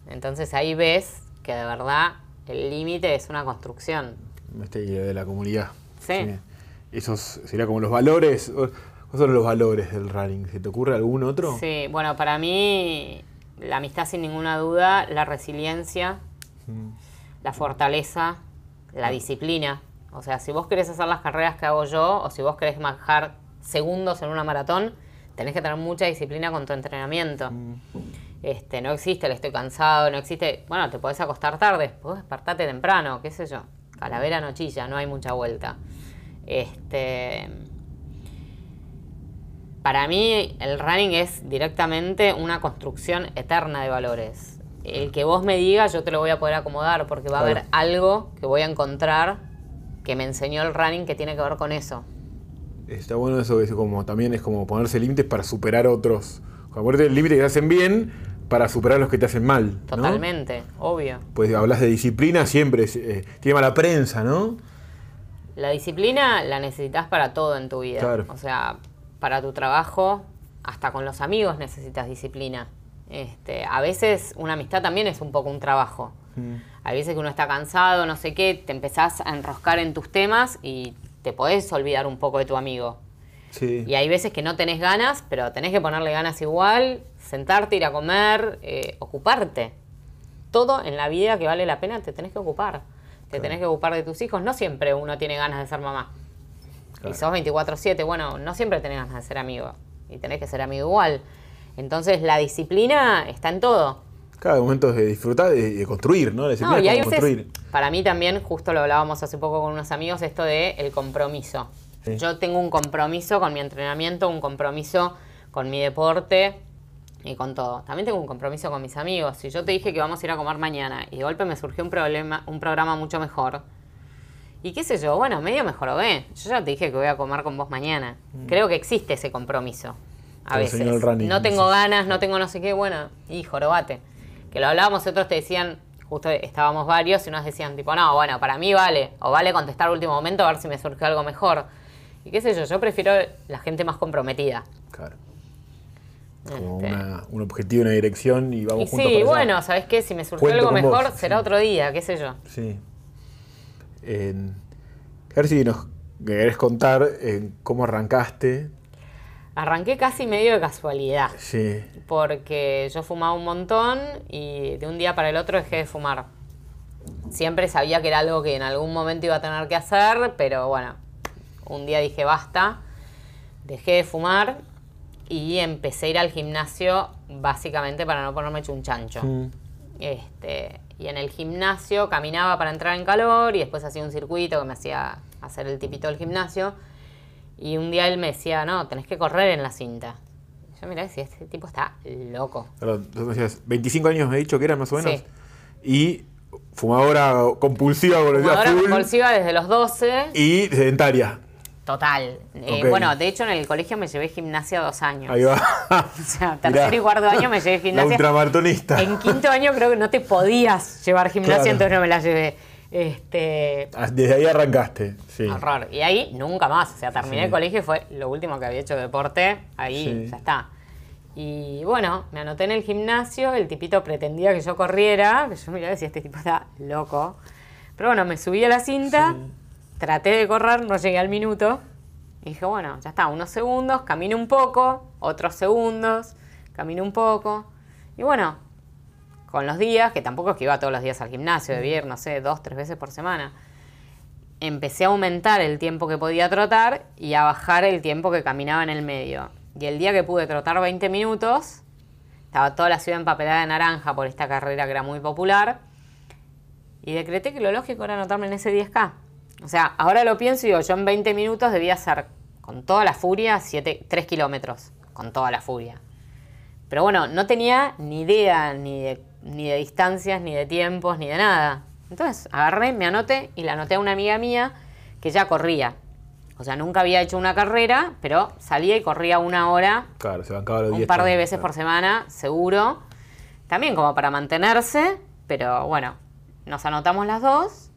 [SPEAKER 2] Entonces ahí ves que de verdad el límite es una construcción.
[SPEAKER 1] Este de la comunidad.
[SPEAKER 2] Sí.
[SPEAKER 1] Esos sería como los valores. ¿Cuáles son los valores del running? ¿Se te ocurre algún otro?
[SPEAKER 2] Sí, bueno, para mí la amistad sin ninguna duda, la resiliencia,
[SPEAKER 1] Mm.
[SPEAKER 2] la fortaleza, la disciplina. O sea, si vos querés hacer las carreras que hago yo o si vos querés manejar segundos en una maratón, tenés que tener mucha disciplina con tu entrenamiento. Este, no existe el estoy cansado, no existe, bueno, te podés acostar tarde, podés despertarte temprano, qué sé yo. Calavera no chilla, no hay mucha vuelta. Este, para mí el running es directamente una construcción eterna de valores. El que vos me digas yo te lo voy a poder acomodar porque va a haber algo que voy a encontrar que me enseñó el running que tiene que ver con eso.
[SPEAKER 1] Está bueno eso, es como, también es como ponerse límites para superar otros. Acuérdate el límite que te hacen bien para superar los que te hacen mal. ¿no?
[SPEAKER 2] Totalmente, obvio.
[SPEAKER 1] Pues hablas de disciplina, siempre eh, tiene mala prensa, ¿no?
[SPEAKER 2] La disciplina la necesitas para todo en tu vida.
[SPEAKER 1] Claro.
[SPEAKER 2] O sea, para tu trabajo, hasta con los amigos necesitas disciplina. Este, a veces una amistad también es un poco un trabajo. Hay veces que uno está cansado, no sé qué, te empezás a enroscar en tus temas y te podés olvidar un poco de tu amigo.
[SPEAKER 1] Sí.
[SPEAKER 2] Y hay veces que no tenés ganas, pero tenés que ponerle ganas igual, sentarte, ir a comer, eh, ocuparte. Todo en la vida que vale la pena te tenés que ocupar. Te tenés que ocupar de tus hijos. No siempre uno tiene ganas de ser mamá.
[SPEAKER 1] Claro.
[SPEAKER 2] Y sos 24-7, bueno, no siempre tenés ganas de ser amigo. Y tenés que ser amigo igual. Entonces la disciplina está en todo.
[SPEAKER 1] Cada momento de disfrutar y de construir, ¿no? La disciplina
[SPEAKER 2] No, y hay veces,
[SPEAKER 1] construir.
[SPEAKER 2] para mí también, justo lo hablábamos hace poco con unos amigos, esto de el compromiso. Yo tengo un compromiso con mi entrenamiento, un compromiso con mi deporte y con todo. También tengo un compromiso con mis amigos. Si yo te dije que vamos a ir a comer mañana y de golpe me surgió un problema, un programa mucho mejor. Y qué sé yo, bueno, medio mejor ve. Yo ya te dije que voy a comer con vos mañana. Creo que existe ese compromiso. A
[SPEAKER 1] Te
[SPEAKER 2] veces.
[SPEAKER 1] running,
[SPEAKER 2] no tengo ganas, no tengo no sé qué, bueno, y jorobate. Que lo hablábamos, otros te decían, justo estábamos varios y unos decían tipo, no, bueno, para mí vale, o vale contestar último momento a ver si me surge algo mejor. Y qué sé yo, yo prefiero la gente más comprometida.
[SPEAKER 1] Claro. Como
[SPEAKER 2] Este.
[SPEAKER 1] una- un objetivo, una dirección y vamos
[SPEAKER 2] Y
[SPEAKER 1] juntos
[SPEAKER 2] sí,
[SPEAKER 1] para allá.
[SPEAKER 2] bueno, ¿sabes qué? Si me surgió
[SPEAKER 1] Cuento
[SPEAKER 2] algo mejor,
[SPEAKER 1] vos,
[SPEAKER 2] será
[SPEAKER 1] sí.
[SPEAKER 2] otro día, qué sé yo.
[SPEAKER 1] Sí. En- a ver si nos querés contar cómo arrancaste.
[SPEAKER 2] Arranqué casi medio de casualidad,
[SPEAKER 1] Sí.
[SPEAKER 2] porque yo fumaba un montón y de un día para el otro dejé de fumar. Siempre sabía que era algo que en algún momento iba a tener que hacer, pero bueno, un día dije basta, dejé de fumar y empecé a ir al gimnasio básicamente para no ponerme chunchancho.
[SPEAKER 1] Mm.
[SPEAKER 2] Este, y en el gimnasio caminaba para entrar en calor y después hacía un circuito que me hacía hacer el tipito del gimnasio. Y un día él me decía, no, tenés que correr en la cinta. Yo y decía, este tipo está loco.
[SPEAKER 1] Me decías, 25 años me he dicho que eran más o menos.
[SPEAKER 2] Sí.
[SPEAKER 1] Y fumadora compulsiva,
[SPEAKER 2] Fumadora
[SPEAKER 1] full,
[SPEAKER 2] compulsiva desde los 12.
[SPEAKER 1] Y sedentaria.
[SPEAKER 2] Total. Eh. Bueno, de hecho en el colegio me llevé gimnasia dos años.
[SPEAKER 1] Ahí va.
[SPEAKER 2] O sea, tercer y cuarto año me llevé
[SPEAKER 1] La
[SPEAKER 2] gimnasia.
[SPEAKER 1] ultramaratonista.
[SPEAKER 2] En quinto año creo que no te podías llevar gimnasia,
[SPEAKER 1] Claro.
[SPEAKER 2] entonces no me la llevé. Este,
[SPEAKER 1] Ah, Desde ahí arrancaste. Sí.
[SPEAKER 2] Horror. Y ahí nunca más. O sea, terminé
[SPEAKER 1] Sí.
[SPEAKER 2] el colegio y fue lo último que había hecho deporte. Ahí
[SPEAKER 1] Sí.
[SPEAKER 2] ya está. Y bueno, me anoté en el gimnasio. El tipito pretendía que yo corriera. Que yo miraba y decía, este tipo está loco. Pero bueno, me subí a la cinta. Traté de correr, no llegué al minuto. Y dije, bueno, ya está, unos segundos, camino un poco, otros segundos, camino un poco. Y bueno, con los días, que tampoco es que iba todos los días al gimnasio, debía ir, no sé, dos, tres veces por semana empecé a aumentar el tiempo que podía trotar y a bajar el tiempo que caminaba en el medio. Y el día que pude trotar 20 minutos, estaba toda la ciudad empapelada de naranja por esta carrera que era muy popular, y decreté que lo lógico era anotarme en ese 10K. O sea, ahora lo pienso y digo, yo en 20 minutos debía hacer con toda la furia 7, 3 kilómetros, con toda la furia. Pero bueno, no tenía ni idea ni de, ni de distancias, ni de tiempos, ni de nada. Entonces agarré, me anoté y la anoté a una amiga mía que ya corría. O sea, nunca había hecho una carrera, pero salía y corría una hora
[SPEAKER 1] Claro, se bancaba los
[SPEAKER 2] un
[SPEAKER 1] 10
[SPEAKER 2] par de veces
[SPEAKER 1] claro.
[SPEAKER 2] por semana, seguro. También como para mantenerse, pero bueno, nos anotamos las dos.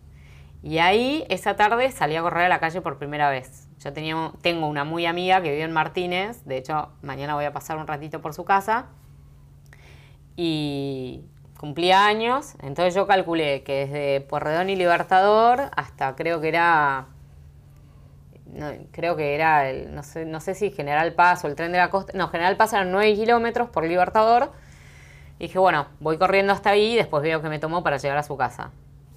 [SPEAKER 2] Y ahí, esa tarde, salí a correr a la calle por primera vez. Yo tenía, tengo una muy amiga que vive en Martínez. De hecho, mañana voy a pasar un ratito por su casa. Y cumplía años. Entonces yo calculé que desde Puerredón y Libertador hasta creo que era no, creo que era, el, no, sé, no sé si General Paz o el tren de la costa. No, General Paz eran 9 kilómetros por Libertador. Y dije, bueno, voy corriendo hasta ahí y después veo que me tomó para llegar a su casa.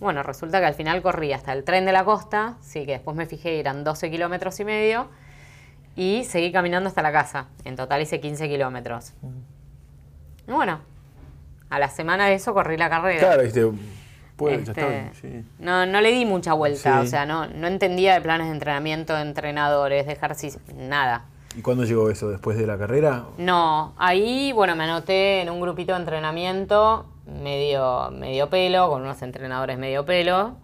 [SPEAKER 2] Bueno, resulta que al final corrí hasta el tren de la costa, sí que después me fijé, eran 12 kilómetros y medio. Y seguí caminando hasta la casa. En total hice 15 kilómetros. Y bueno, a la semana de eso corrí la carrera.
[SPEAKER 1] Claro, viste. Pues,
[SPEAKER 2] Este,
[SPEAKER 1] ya está. Sí.
[SPEAKER 2] no, no le di mucha vuelta,
[SPEAKER 1] Sí.
[SPEAKER 2] o sea, no, no entendía de planes de entrenamiento, de entrenadores, de ejercicio, nada.
[SPEAKER 1] ¿Y cuándo llegó eso? ¿Después de la carrera?
[SPEAKER 2] No, ahí, bueno, me anoté en un grupito de entrenamiento medio, medio pelo, con unos entrenadores medio pelo.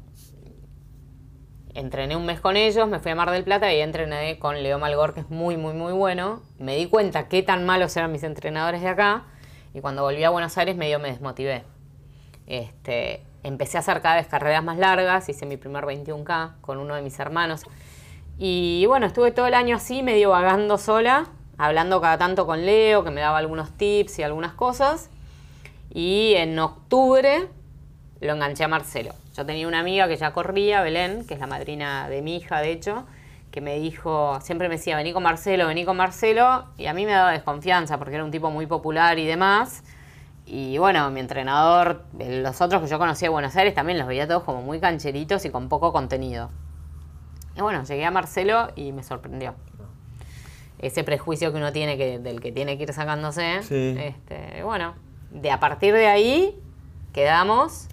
[SPEAKER 2] Entrené un mes con ellos, me fui a Mar del Plata y entrené con Leo Malgor, que es muy, muy, muy bueno. Me di cuenta qué tan malos eran mis entrenadores de acá y cuando volví a Buenos Aires medio me desmotivé. Este, empecé a hacer cada vez carreras más largas, hice mi primer 21K con uno de mis hermanos. Y bueno, estuve todo el año así, medio vagando sola, hablando cada tanto con Leo, que me daba algunos tips y algunas cosas. Y en octubre lo enganché a Marcelo. Yo tenía una amiga que ya corría, Belén, que es la madrina de mi hija, de hecho, que me dijo, siempre me decía, vení con Marcelo, vení con Marcelo, y a mí me daba desconfianza porque era un tipo muy popular y demás. Y bueno, mi entrenador, los otros que yo conocía de Buenos Aires, también los veía todos como muy cancheritos y con poco contenido. Y bueno, llegué a Marcelo y me sorprendió. Ese prejuicio que uno tiene que, del que tiene que ir sacándose.
[SPEAKER 1] Sí.
[SPEAKER 2] Este, bueno, de a partir de ahí quedamos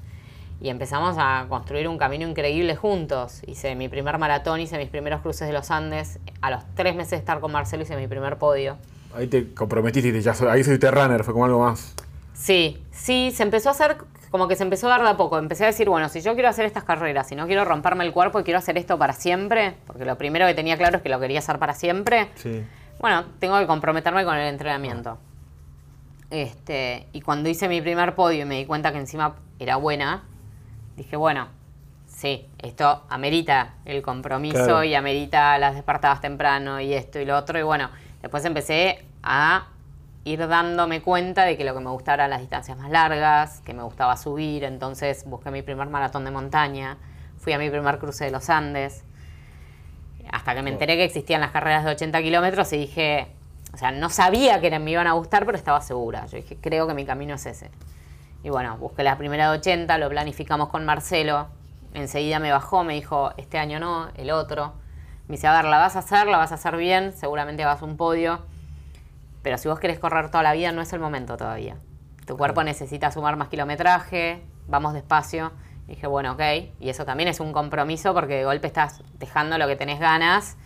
[SPEAKER 2] y empezamos a construir un camino increíble juntos. Hice mi primer maratón, hice mis primeros cruces de los Andes. A los tres meses de estar con Marcelo hice mi primer podio.
[SPEAKER 1] Ahí te comprometiste y ya ahí fuiste runner, fue como algo más.
[SPEAKER 2] Sí, sí, se empezó a hacer como que se empezó a dar de a poco. Empecé a decir, bueno, si yo quiero hacer estas carreras, si no quiero romperme el cuerpo y quiero hacer esto para siempre, porque lo primero que tenía claro es que lo quería hacer para siempre,
[SPEAKER 1] Sí.
[SPEAKER 2] bueno, tengo que comprometerme con el entrenamiento. Este, y cuando hice mi primer podio y me di cuenta que encima era buena, dije, bueno, sí, esto amerita el compromiso
[SPEAKER 1] Claro.
[SPEAKER 2] y amerita las despertadas temprano y esto y lo otro. Y bueno, después empecé a ir dándome cuenta de que lo que me gustaba eran las distancias más largas, que me gustaba subir, entonces busqué mi primer maratón de montaña, fui a mi primer cruce de los Andes, hasta que me enteré que existían las carreras de 80 kilómetros y dije, o sea, no sabía que me iban a gustar, pero estaba segura. Yo dije, creo que mi camino es ese. Y bueno, busqué la primera de 80, lo planificamos con Marcelo. Enseguida me bajó, me dijo, este año no, el otro. Me dice, a ver, la vas a hacer, la vas a hacer bien, seguramente vas a un podio. Pero si vos querés correr toda la vida, no es el momento todavía. Tu cuerpo necesita sumar más kilometraje, vamos despacio. Y dije, bueno, ok. Y eso también es un compromiso porque de golpe estás dejando lo que tenés ganas.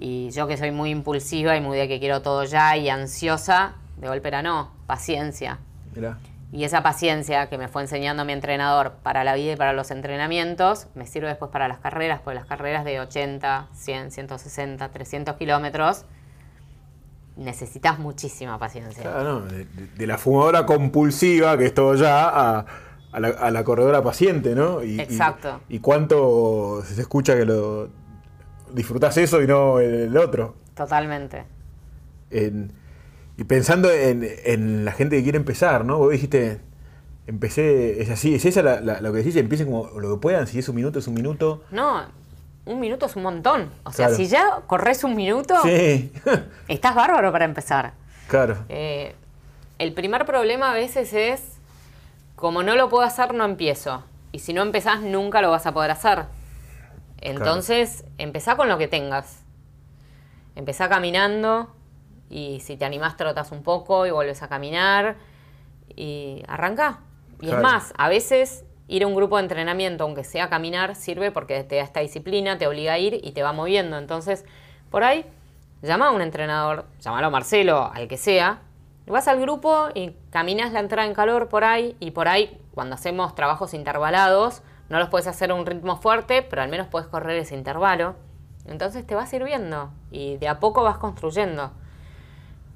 [SPEAKER 2] Y yo que soy muy impulsiva y muy de que quiero todo ya y ansiosa, de golpe era no, paciencia.
[SPEAKER 1] Mirá.
[SPEAKER 2] Y esa paciencia que me fue enseñando mi entrenador para la vida y para los entrenamientos, me sirve después para las carreras, porque las carreras de 80, 100, 160, 300 kilómetros, necesitas muchísima paciencia.
[SPEAKER 1] Claro, de, la fumadora compulsiva, que es todo ya, a, a la, a la corredora paciente, ¿no? Y, y-
[SPEAKER 2] Exacto.
[SPEAKER 1] Y, cuánto se escucha que lo disfrutás eso y no el otro.
[SPEAKER 2] Totalmente.
[SPEAKER 1] En- y pensando en, en la gente que quiere empezar, ¿no? Vos dijiste, empecé, es así, es esa la- la- lo que decís, empiecen como lo que puedan, si es un minuto, es un minuto.
[SPEAKER 2] No, un minuto es un montón. O sea,
[SPEAKER 1] Claro.
[SPEAKER 2] si ya corres un minuto,
[SPEAKER 1] Sí,
[SPEAKER 2] estás bárbaro para empezar.
[SPEAKER 1] claro.
[SPEAKER 2] Eh, el primer problema a veces es, como no lo puedo hacer, no empiezo. Y si no empezás, nunca lo vas a poder hacer. Entonces, empezá con lo que tengas. Empezá caminando y si te animás, trotas un poco y vuelves a caminar y arranca. Y
[SPEAKER 1] Claro.
[SPEAKER 2] es más, a veces ir a un grupo de entrenamiento, aunque sea caminar, sirve porque te da esta disciplina, te obliga a ir y te va moviendo. Entonces, por ahí, llama a un entrenador, llámalo a Marcelo, al que sea, vas al grupo y caminas la entrada en calor por ahí y por ahí, cuando hacemos trabajos intervalados, no los puedes hacer a un ritmo fuerte, pero al menos puedes correr ese intervalo. Entonces te va sirviendo y de a poco vas construyendo.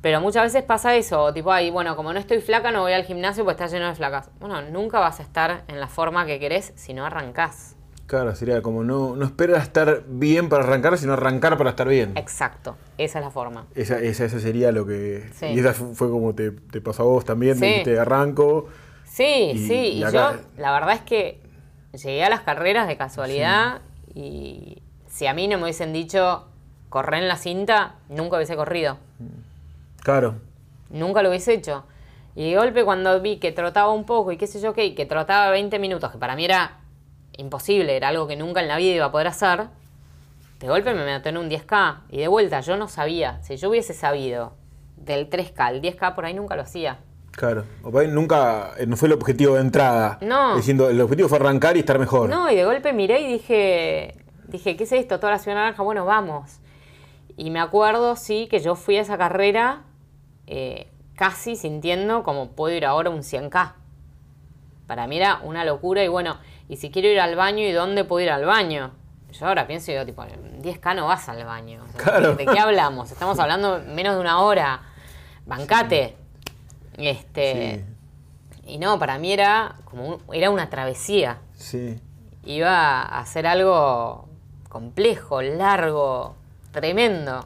[SPEAKER 2] Pero muchas veces pasa eso, tipo, ay, bueno, como no estoy flaca, no voy al gimnasio porque está lleno de flacas. Bueno, nunca vas a estar en la forma que querés si no arrancás.
[SPEAKER 1] Claro, sería como no, no esperar estar bien para arrancar, sino arrancar para estar bien.
[SPEAKER 2] Exacto, esa es la forma.
[SPEAKER 1] Esa, esa, esa sería lo que...
[SPEAKER 2] Sí.
[SPEAKER 1] Y esa fu- fue como te, te pasó a vos también,
[SPEAKER 2] Sí.
[SPEAKER 1] dijiste arranco.
[SPEAKER 2] Sí,
[SPEAKER 1] Y-
[SPEAKER 2] sí,
[SPEAKER 1] y
[SPEAKER 2] y,
[SPEAKER 1] acá-
[SPEAKER 2] yo la verdad es que llegué a las carreras de casualidad y si a mí no me hubiesen dicho correr en la cinta, nunca hubiese corrido.
[SPEAKER 1] Claro.
[SPEAKER 2] Nunca lo hubiese hecho. Y de golpe cuando vi que trotaba un poco y qué sé yo qué, y que trotaba 20 minutos, que para mí era imposible, era algo que nunca en la vida iba a poder hacer, de golpe me metí en un 10K. Y de vuelta, yo no sabía. Si yo hubiese sabido del 3K al 10K, por ahí nunca lo hacía.
[SPEAKER 1] Claro. O por ahí nunca eh, no fue el objetivo de entrada.
[SPEAKER 2] No.
[SPEAKER 1] Diciendo, el objetivo fue arrancar y estar mejor.
[SPEAKER 2] No, y de golpe miré y dije, dije, ¿qué es esto? Toda la ciudad naranja, bueno, vamos. Y me acuerdo, sí, que yo fui a esa carrera eh, casi sintiendo como puedo ir ahora a un 100K. Para mí era una locura y bueno, y si quiero ir al baño, ¿y dónde puedo ir al baño? Yo ahora pienso y digo, tipo, en 10K no vas al baño. O sea,
[SPEAKER 1] Claro.
[SPEAKER 2] ¿De qué hablamos? Estamos hablando menos de una hora. Bancate. Este, Y no, para mí era como un- era una travesía
[SPEAKER 1] Sí.
[SPEAKER 2] iba a hacer algo complejo, largo, tremendo.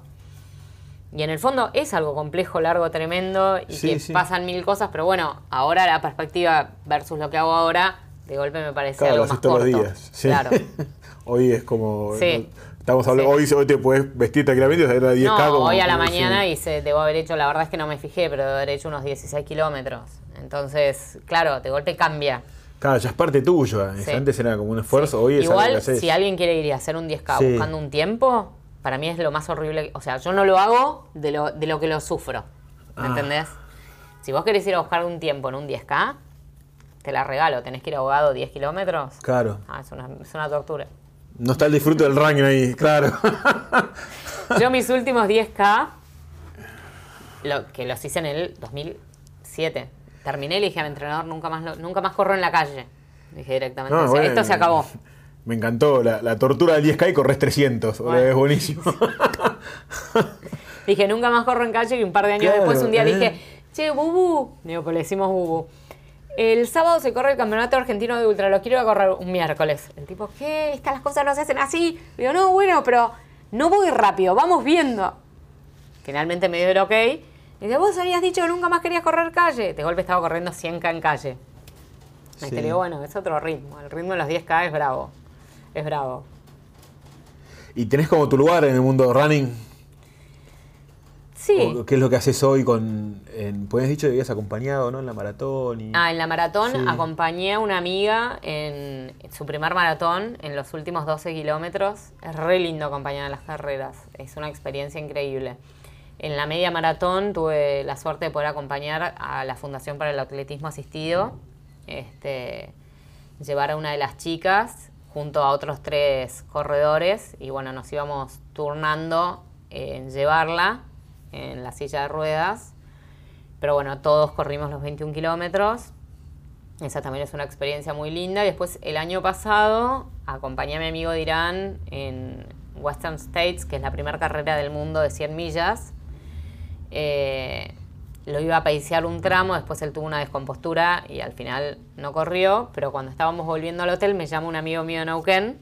[SPEAKER 2] Y en el fondo es algo complejo, largo, tremendo y
[SPEAKER 1] Sí,
[SPEAKER 2] que
[SPEAKER 1] sí.
[SPEAKER 2] pasan mil cosas, pero bueno, ahora la perspectiva versus lo que hago ahora, de golpe me parece
[SPEAKER 1] Claro,
[SPEAKER 2] algo más corto.
[SPEAKER 1] los días.
[SPEAKER 2] Claro.
[SPEAKER 1] hoy es como. Estamos hablando,
[SPEAKER 2] Sí.
[SPEAKER 1] hoy, hoy te puedes vestir tranquilamente y salir a 10K.
[SPEAKER 2] No, hoy a la
[SPEAKER 1] sí.
[SPEAKER 2] mañana hice, debo haber hecho, la verdad es que no me fijé, pero debo haber hecho unos 16 kilómetros. Entonces, claro, de golpe cambia.
[SPEAKER 1] Claro, ya es parte tuya.
[SPEAKER 2] Sí.
[SPEAKER 1] Antes era como un esfuerzo, hoy es algo que
[SPEAKER 2] Igual,
[SPEAKER 1] haces.
[SPEAKER 2] si alguien quiere ir y hacer un 10K
[SPEAKER 1] Sí.
[SPEAKER 2] buscando un tiempo, para mí es lo más horrible. O sea, yo no lo hago de lo, de lo que lo sufro. ¿Me
[SPEAKER 1] Ah.
[SPEAKER 2] entendés? Si vos querés ir a buscar un tiempo en un 10K, te la regalo, tenés que ir ahogado 10 kilómetros.
[SPEAKER 3] Claro.
[SPEAKER 2] Ah, es una, es una tortura.
[SPEAKER 3] No está el disfrute del running ahí, claro.
[SPEAKER 2] Yo mis últimos 10K, lo, que los hice en el 2007, terminé y le dije a mi entrenador, nunca más, lo- nunca más corro en la calle. Dije directamente,
[SPEAKER 3] No,
[SPEAKER 2] o sea,
[SPEAKER 3] bueno,
[SPEAKER 2] esto se acabó.
[SPEAKER 3] Me encantó la, la tortura del 10K y corres 300.
[SPEAKER 2] Bueno.
[SPEAKER 3] Es buenísimo.
[SPEAKER 2] Dije, nunca más corro en calle y un par de años
[SPEAKER 3] Claro,
[SPEAKER 2] después un día le
[SPEAKER 3] eh.
[SPEAKER 2] dije, che, Bubu, digo, pues le decimos Bubu. El sábado se corre el campeonato argentino de ultra, lo quiero ir a correr un miércoles. El tipo, ¿qué? Estas las cosas no se hacen así. Digo, no, bueno, pero no voy rápido, vamos viendo. Finalmente me dio el ok. Y dice, vos habías dicho que nunca más querías correr calle. De golpe estaba corriendo 100K en calle. Y
[SPEAKER 3] Sí.
[SPEAKER 2] digo, bueno, es otro ritmo. El ritmo de los 10K es bravo. Es bravo.
[SPEAKER 3] ¿Y tenés como tu lugar en el mundo running?
[SPEAKER 2] Sí.
[SPEAKER 3] ¿O ¿Qué es lo que haces hoy con... En, pues has dicho que habías acompañado, ¿no? En la maratón y...
[SPEAKER 2] Ah, en la maratón
[SPEAKER 3] Sí.
[SPEAKER 2] acompañé a una amiga en su primer maratón, en los últimos 12 kilómetros. Es re lindo acompañar en las carreras, es una experiencia increíble. En la media maratón tuve la suerte de poder acompañar a la Fundación para el Atletismo Asistido, este, llevar a una de las chicas junto a otros tres corredores y bueno, nos íbamos turnando en llevarla en la silla de ruedas. Pero bueno, todos corrimos los 21 kilómetros. Esa también es una experiencia muy linda. Y después, el año pasado, acompañé a mi amigo de Irán en Western States, que es la primera carrera del mundo de 100 millas. Eh, lo iba a paisear un tramo, después él tuvo una descompostura y al final no corrió. Pero cuando estábamos volviendo al hotel, me llama un amigo mío de Neuquén,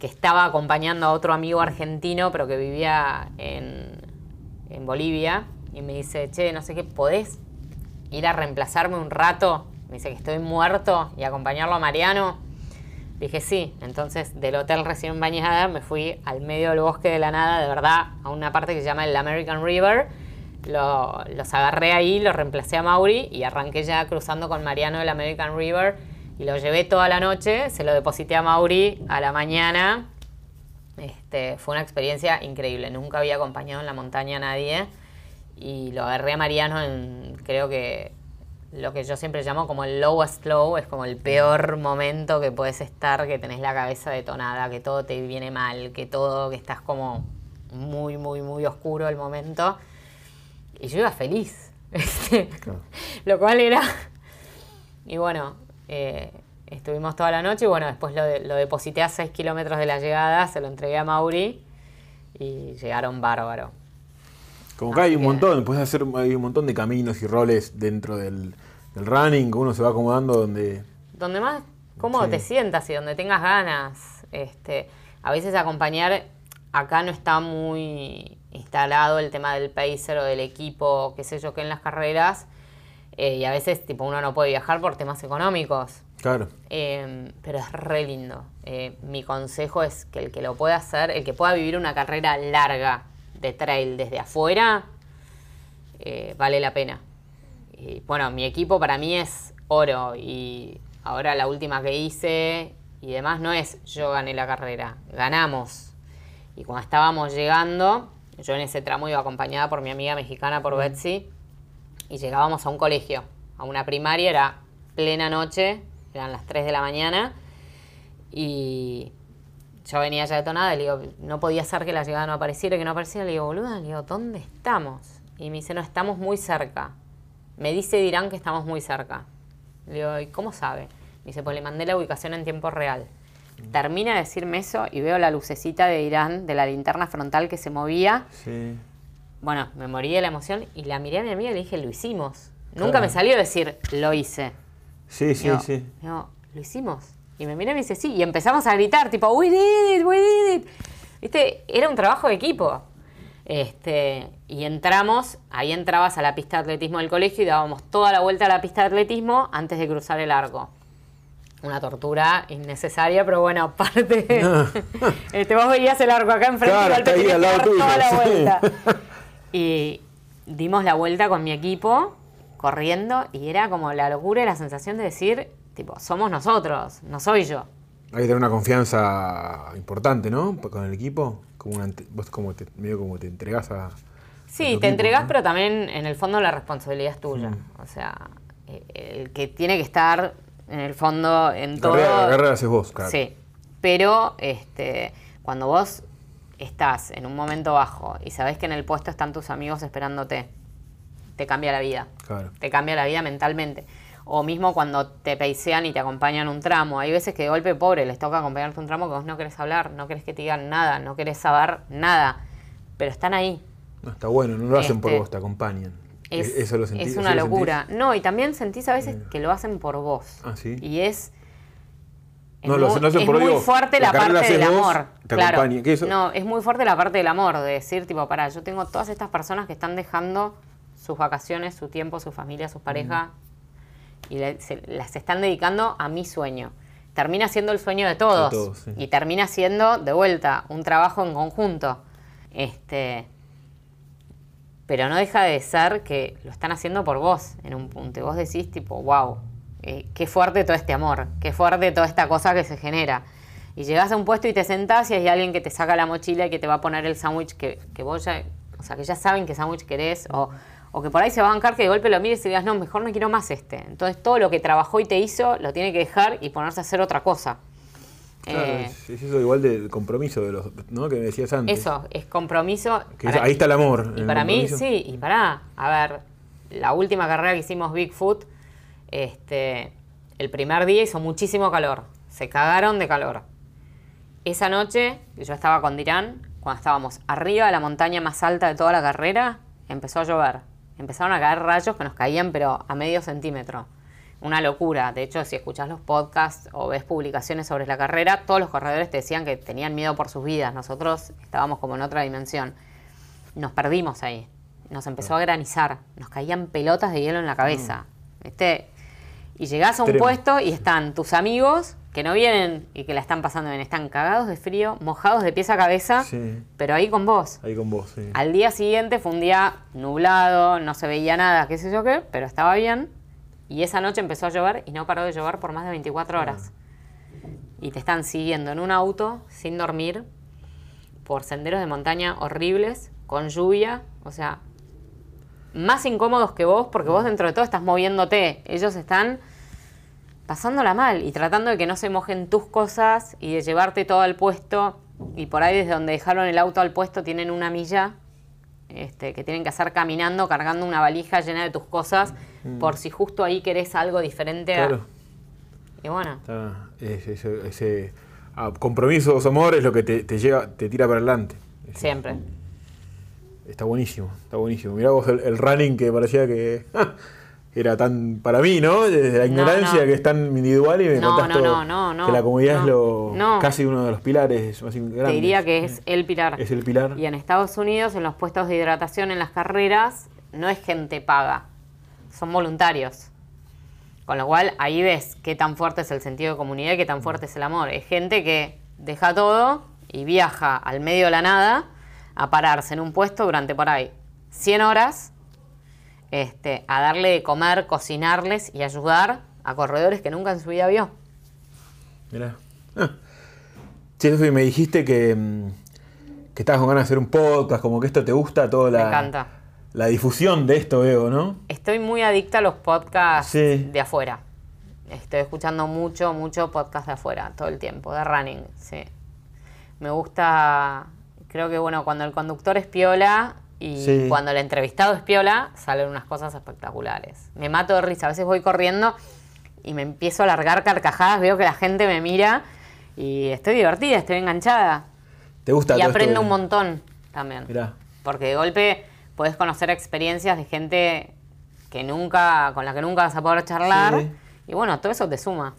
[SPEAKER 2] que estaba acompañando a otro amigo argentino, pero que vivía en, en Bolivia, y me dice, che, no sé qué, ¿podés ir a reemplazarme un rato? Me dice que estoy muerto y acompañarlo a Mariano. Dije, sí. Entonces, del hotel recién bañada, me fui al medio del bosque de la nada, de verdad, a una parte que se llama el American River. Lo- los agarré ahí, lo reemplacé a Mauri y arranqué ya cruzando con Mariano el American River. Y lo llevé toda la noche, se lo deposité a Mauri a la mañana. Este, fue una experiencia increíble. Nunca había acompañado en la montaña a nadie. Y lo agarré a Mariano en, creo que lo que yo siempre llamo como el lowest low, es como el peor momento que puedes estar, que tenés la cabeza detonada, que todo te viene mal, que todo, que estás como muy, muy, muy oscuro el momento. Y yo iba feliz, este, lo cual era... Y bueno, eh, estuvimos toda la noche y bueno, después lo, de- lo deposité a 6 kilómetros de la llegada, se lo entregué a Mauri y llegaron bárbaro.
[SPEAKER 3] Como que hay un montón, puedes hacer hay un montón de caminos y roles dentro del, del running, uno se va acomodando donde...
[SPEAKER 2] donde más cómodo
[SPEAKER 3] Sí.
[SPEAKER 2] te sientas y donde tengas ganas. Este, a veces acompañar, acá no está muy instalado el tema del pacer o del equipo, qué sé yo, que en las carreras. eh, y a veces tipo uno no puede viajar por temas económicos.
[SPEAKER 3] Claro.
[SPEAKER 2] Eh, pero es re lindo. Eh, mi consejo es que el que lo pueda hacer, el que pueda vivir una carrera larga de trail desde afuera, eh, vale la pena. Y bueno, mi equipo para mí es oro y ahora la última que hice y demás no es yo gané la carrera, ganamos. Y cuando estábamos llegando, yo en ese tramo iba acompañada por mi amiga mexicana, por Betsy, y llegábamos a un colegio, a una primaria, era plena noche, eran las 3 de la mañana, y yo venía ya detonada, y le digo, no podía ser que la llegada no apareciera, que no apareciera, le digo, boluda, le digo, ¿dónde estamos? Y me dice, no, estamos muy cerca. Me dice Dirán que estamos muy cerca. Le digo, ¿y cómo sabe? Me dice, pues le mandé la ubicación en tiempo real. Termina de decirme eso y veo la lucecita de Irán, de la linterna frontal que se movía.
[SPEAKER 3] Sí.
[SPEAKER 2] Bueno, me morí de la emoción y la miré a mi amiga y le dije, lo hicimos. Nunca me salió decir, lo hice.
[SPEAKER 3] Sí, sí,
[SPEAKER 2] Digo,
[SPEAKER 3] sí.
[SPEAKER 2] lo hicimos. Y me mira y me dice, sí. Y empezamos a gritar, tipo, we did it, we did it. Viste, era un trabajo de equipo. Este, y entramos, ahí entrabas a la pista de atletismo del colegio y dábamos toda la vuelta a la pista de atletismo antes de cruzar el arco. Una tortura innecesaria, pero bueno, aparte. este, vos veías el arco acá enfrente
[SPEAKER 3] Claro,
[SPEAKER 2] tenías
[SPEAKER 3] al
[SPEAKER 2] que
[SPEAKER 3] lado
[SPEAKER 2] toda la
[SPEAKER 3] sí.
[SPEAKER 2] vuelta. Y dimos la vuelta con mi equipo, corriendo, y era como la locura y la sensación de decir, tipo, somos nosotros, no soy yo.
[SPEAKER 3] Hay que tener una confianza importante, ¿no? Con el equipo. Como una vos como te, medio como te entregas a...
[SPEAKER 2] Sí, te
[SPEAKER 3] equipo,
[SPEAKER 2] entregás,
[SPEAKER 3] ¿no?
[SPEAKER 2] pero también en el fondo la responsabilidad es tuya. O sea, eh, el que tiene que estar en el fondo, en todo.
[SPEAKER 1] Carrera, carrera haces vos, claro.
[SPEAKER 2] Sí. Pero este, cuando vos estás en un momento bajo y sabés que en el puesto están tus amigos esperándote, te cambia la vida.
[SPEAKER 1] Claro.
[SPEAKER 2] Te cambia la vida mentalmente. O mismo cuando te peisean y te acompañan un tramo. Hay veces que de golpe pobre les toca acompañarte un tramo que vos no querés hablar, no querés que te digan nada, no querés saber nada. Pero están ahí.
[SPEAKER 1] No, está bueno, no lo hacen por
[SPEAKER 2] Este,
[SPEAKER 1] vos, te acompañan.
[SPEAKER 2] Es,
[SPEAKER 1] E- eso lo sentí-
[SPEAKER 2] es una
[SPEAKER 1] lo sentís.
[SPEAKER 2] locura. No, y también sentís a veces que lo hacen por vos.
[SPEAKER 1] Ah, ¿sí?
[SPEAKER 2] Y es.
[SPEAKER 1] No, lo-
[SPEAKER 2] muy-
[SPEAKER 1] hacen
[SPEAKER 2] es
[SPEAKER 1] por
[SPEAKER 2] muy fuerte
[SPEAKER 1] la
[SPEAKER 2] parte del
[SPEAKER 1] vos,
[SPEAKER 2] amor.
[SPEAKER 1] te
[SPEAKER 2] claro. No, es muy fuerte la parte del amor, de decir, tipo, pará, yo tengo todas estas personas que están dejando sus vacaciones, su tiempo, su familia, sus parejas, y le- se- las están dedicando a mi sueño. Termina siendo el sueño de todos.
[SPEAKER 1] De todos, sí.
[SPEAKER 2] Y termina siendo, de vuelta, un trabajo en conjunto. Este. Pero no deja de ser que lo están haciendo por vos en un punto. Y vos decís, tipo, wow, eh, qué fuerte todo este amor, qué fuerte toda esta cosa que se genera. Y llegás a un puesto y te sentás y hay alguien que te saca la mochila y que te va a poner el sándwich que, que vos ya, o sea, que ya saben qué sándwich querés, o, o que por ahí se va a bancar que de golpe lo mires y digas, no, mejor no quiero más este. Entonces todo lo que trabajó y te hizo lo tiene que dejar y ponerse a hacer otra cosa.
[SPEAKER 1] Claro,
[SPEAKER 2] Eh,
[SPEAKER 1] es, es eso igual del compromiso de los, ¿no? Que me decías antes.
[SPEAKER 2] eso, es compromiso.
[SPEAKER 1] Que es-
[SPEAKER 2] para-
[SPEAKER 1] ahí está el amor.
[SPEAKER 2] Y
[SPEAKER 1] el
[SPEAKER 2] para mí, sí, y para, a ver, la última carrera que hicimos Bigfoot, este, el primer día hizo muchísimo calor, se cagaron de calor. Esa noche, yo estaba con Dirán, cuando estábamos arriba de la montaña más alta de toda la carrera, empezó a llover. Empezaron a caer rayos que nos caían, pero a medio centímetro. Una locura. De hecho, si escuchás los podcasts o ves publicaciones sobre la carrera, todos los corredores te decían que tenían miedo por sus vidas. Nosotros estábamos como en otra dimensión. Nos perdimos ahí. Nos empezó a granizar. Nos caían pelotas de hielo en la cabeza. ¿Viste? Y llegás a un puesto y están tus amigos que no vienen y que la están pasando bien. Están cagados de frío, mojados de pies a cabeza,
[SPEAKER 1] Sí.
[SPEAKER 2] pero ahí con vos.
[SPEAKER 1] Ahí con vos, sí.
[SPEAKER 2] Al día siguiente fue un día nublado, no se veía nada, qué sé yo qué, pero estaba bien. Y esa noche empezó a llover y no paró de llover por más de 24 horas. Y te están siguiendo en un auto, sin dormir, por senderos de montaña horribles, con lluvia, o sea, más incómodos que vos, porque vos dentro de todo estás moviéndote. Ellos están pasándola mal y tratando de que no se mojen tus cosas y de llevarte todo al puesto. Y por ahí desde donde dejaron el auto al puesto tienen una milla este, que tienen que hacer caminando, cargando una valija llena de tus cosas, por si justo ahí querés algo diferente. a-
[SPEAKER 1] Claro.
[SPEAKER 2] Y bueno,
[SPEAKER 1] Está- es- ese ese, ah, compromiso o amor es lo que te, te lleva, te tira para adelante. Es-
[SPEAKER 2] siempre.
[SPEAKER 1] Está buenísimo, está buenísimo. Mirá vos el, el running que parecía que era tan para mí, ¿no? Desde la
[SPEAKER 2] No,
[SPEAKER 1] ignorancia
[SPEAKER 2] no.
[SPEAKER 1] que es tan individual y me
[SPEAKER 2] No,
[SPEAKER 1] contás
[SPEAKER 2] no,
[SPEAKER 1] todo,
[SPEAKER 2] no, no, no,
[SPEAKER 1] que la comunidad es lo
[SPEAKER 2] no.
[SPEAKER 1] casi uno de los pilares más grandes.
[SPEAKER 2] Te diría que es el pilar.
[SPEAKER 1] Es el pilar.
[SPEAKER 2] Y en Estados Unidos, en los puestos de hidratación, en las carreras, no es gente paga, son voluntarios. Con lo cual, ahí ves qué tan fuerte es el sentido de comunidad y qué tan fuerte es el amor. Es gente que deja todo y viaja al medio de la nada a pararse en un puesto durante por ahí 100 horas este, a darle de comer, cocinarles y ayudar a corredores que nunca en su vida vio.
[SPEAKER 1] Mirá. Ah. Me dijiste que, mm, que estabas con ganas de hacer un podcast, como que esto te gusta, toda la,
[SPEAKER 2] encanta.
[SPEAKER 1] la difusión de esto, veo, ¿no?
[SPEAKER 2] Estoy muy adicta a los podcasts
[SPEAKER 1] Sí.
[SPEAKER 2] de afuera. Estoy escuchando mucho, mucho podcast de afuera, todo el tiempo, de running, sí. Me gusta, creo que bueno, cuando el conductor es piola y
[SPEAKER 1] Sí.
[SPEAKER 2] cuando el entrevistado es piola, salen unas cosas espectaculares. Me mato de risa, a veces voy corriendo y me empiezo a largar carcajadas, veo que la gente me mira y estoy divertida, estoy enganchada.
[SPEAKER 1] ¿Te gusta
[SPEAKER 2] Y
[SPEAKER 1] todo
[SPEAKER 2] aprendo un montón también.
[SPEAKER 1] Mirá.
[SPEAKER 2] Porque de golpe podés conocer experiencias de gente que nunca, con la que nunca vas a poder charlar.
[SPEAKER 1] Sí.
[SPEAKER 2] Y bueno, todo eso te suma.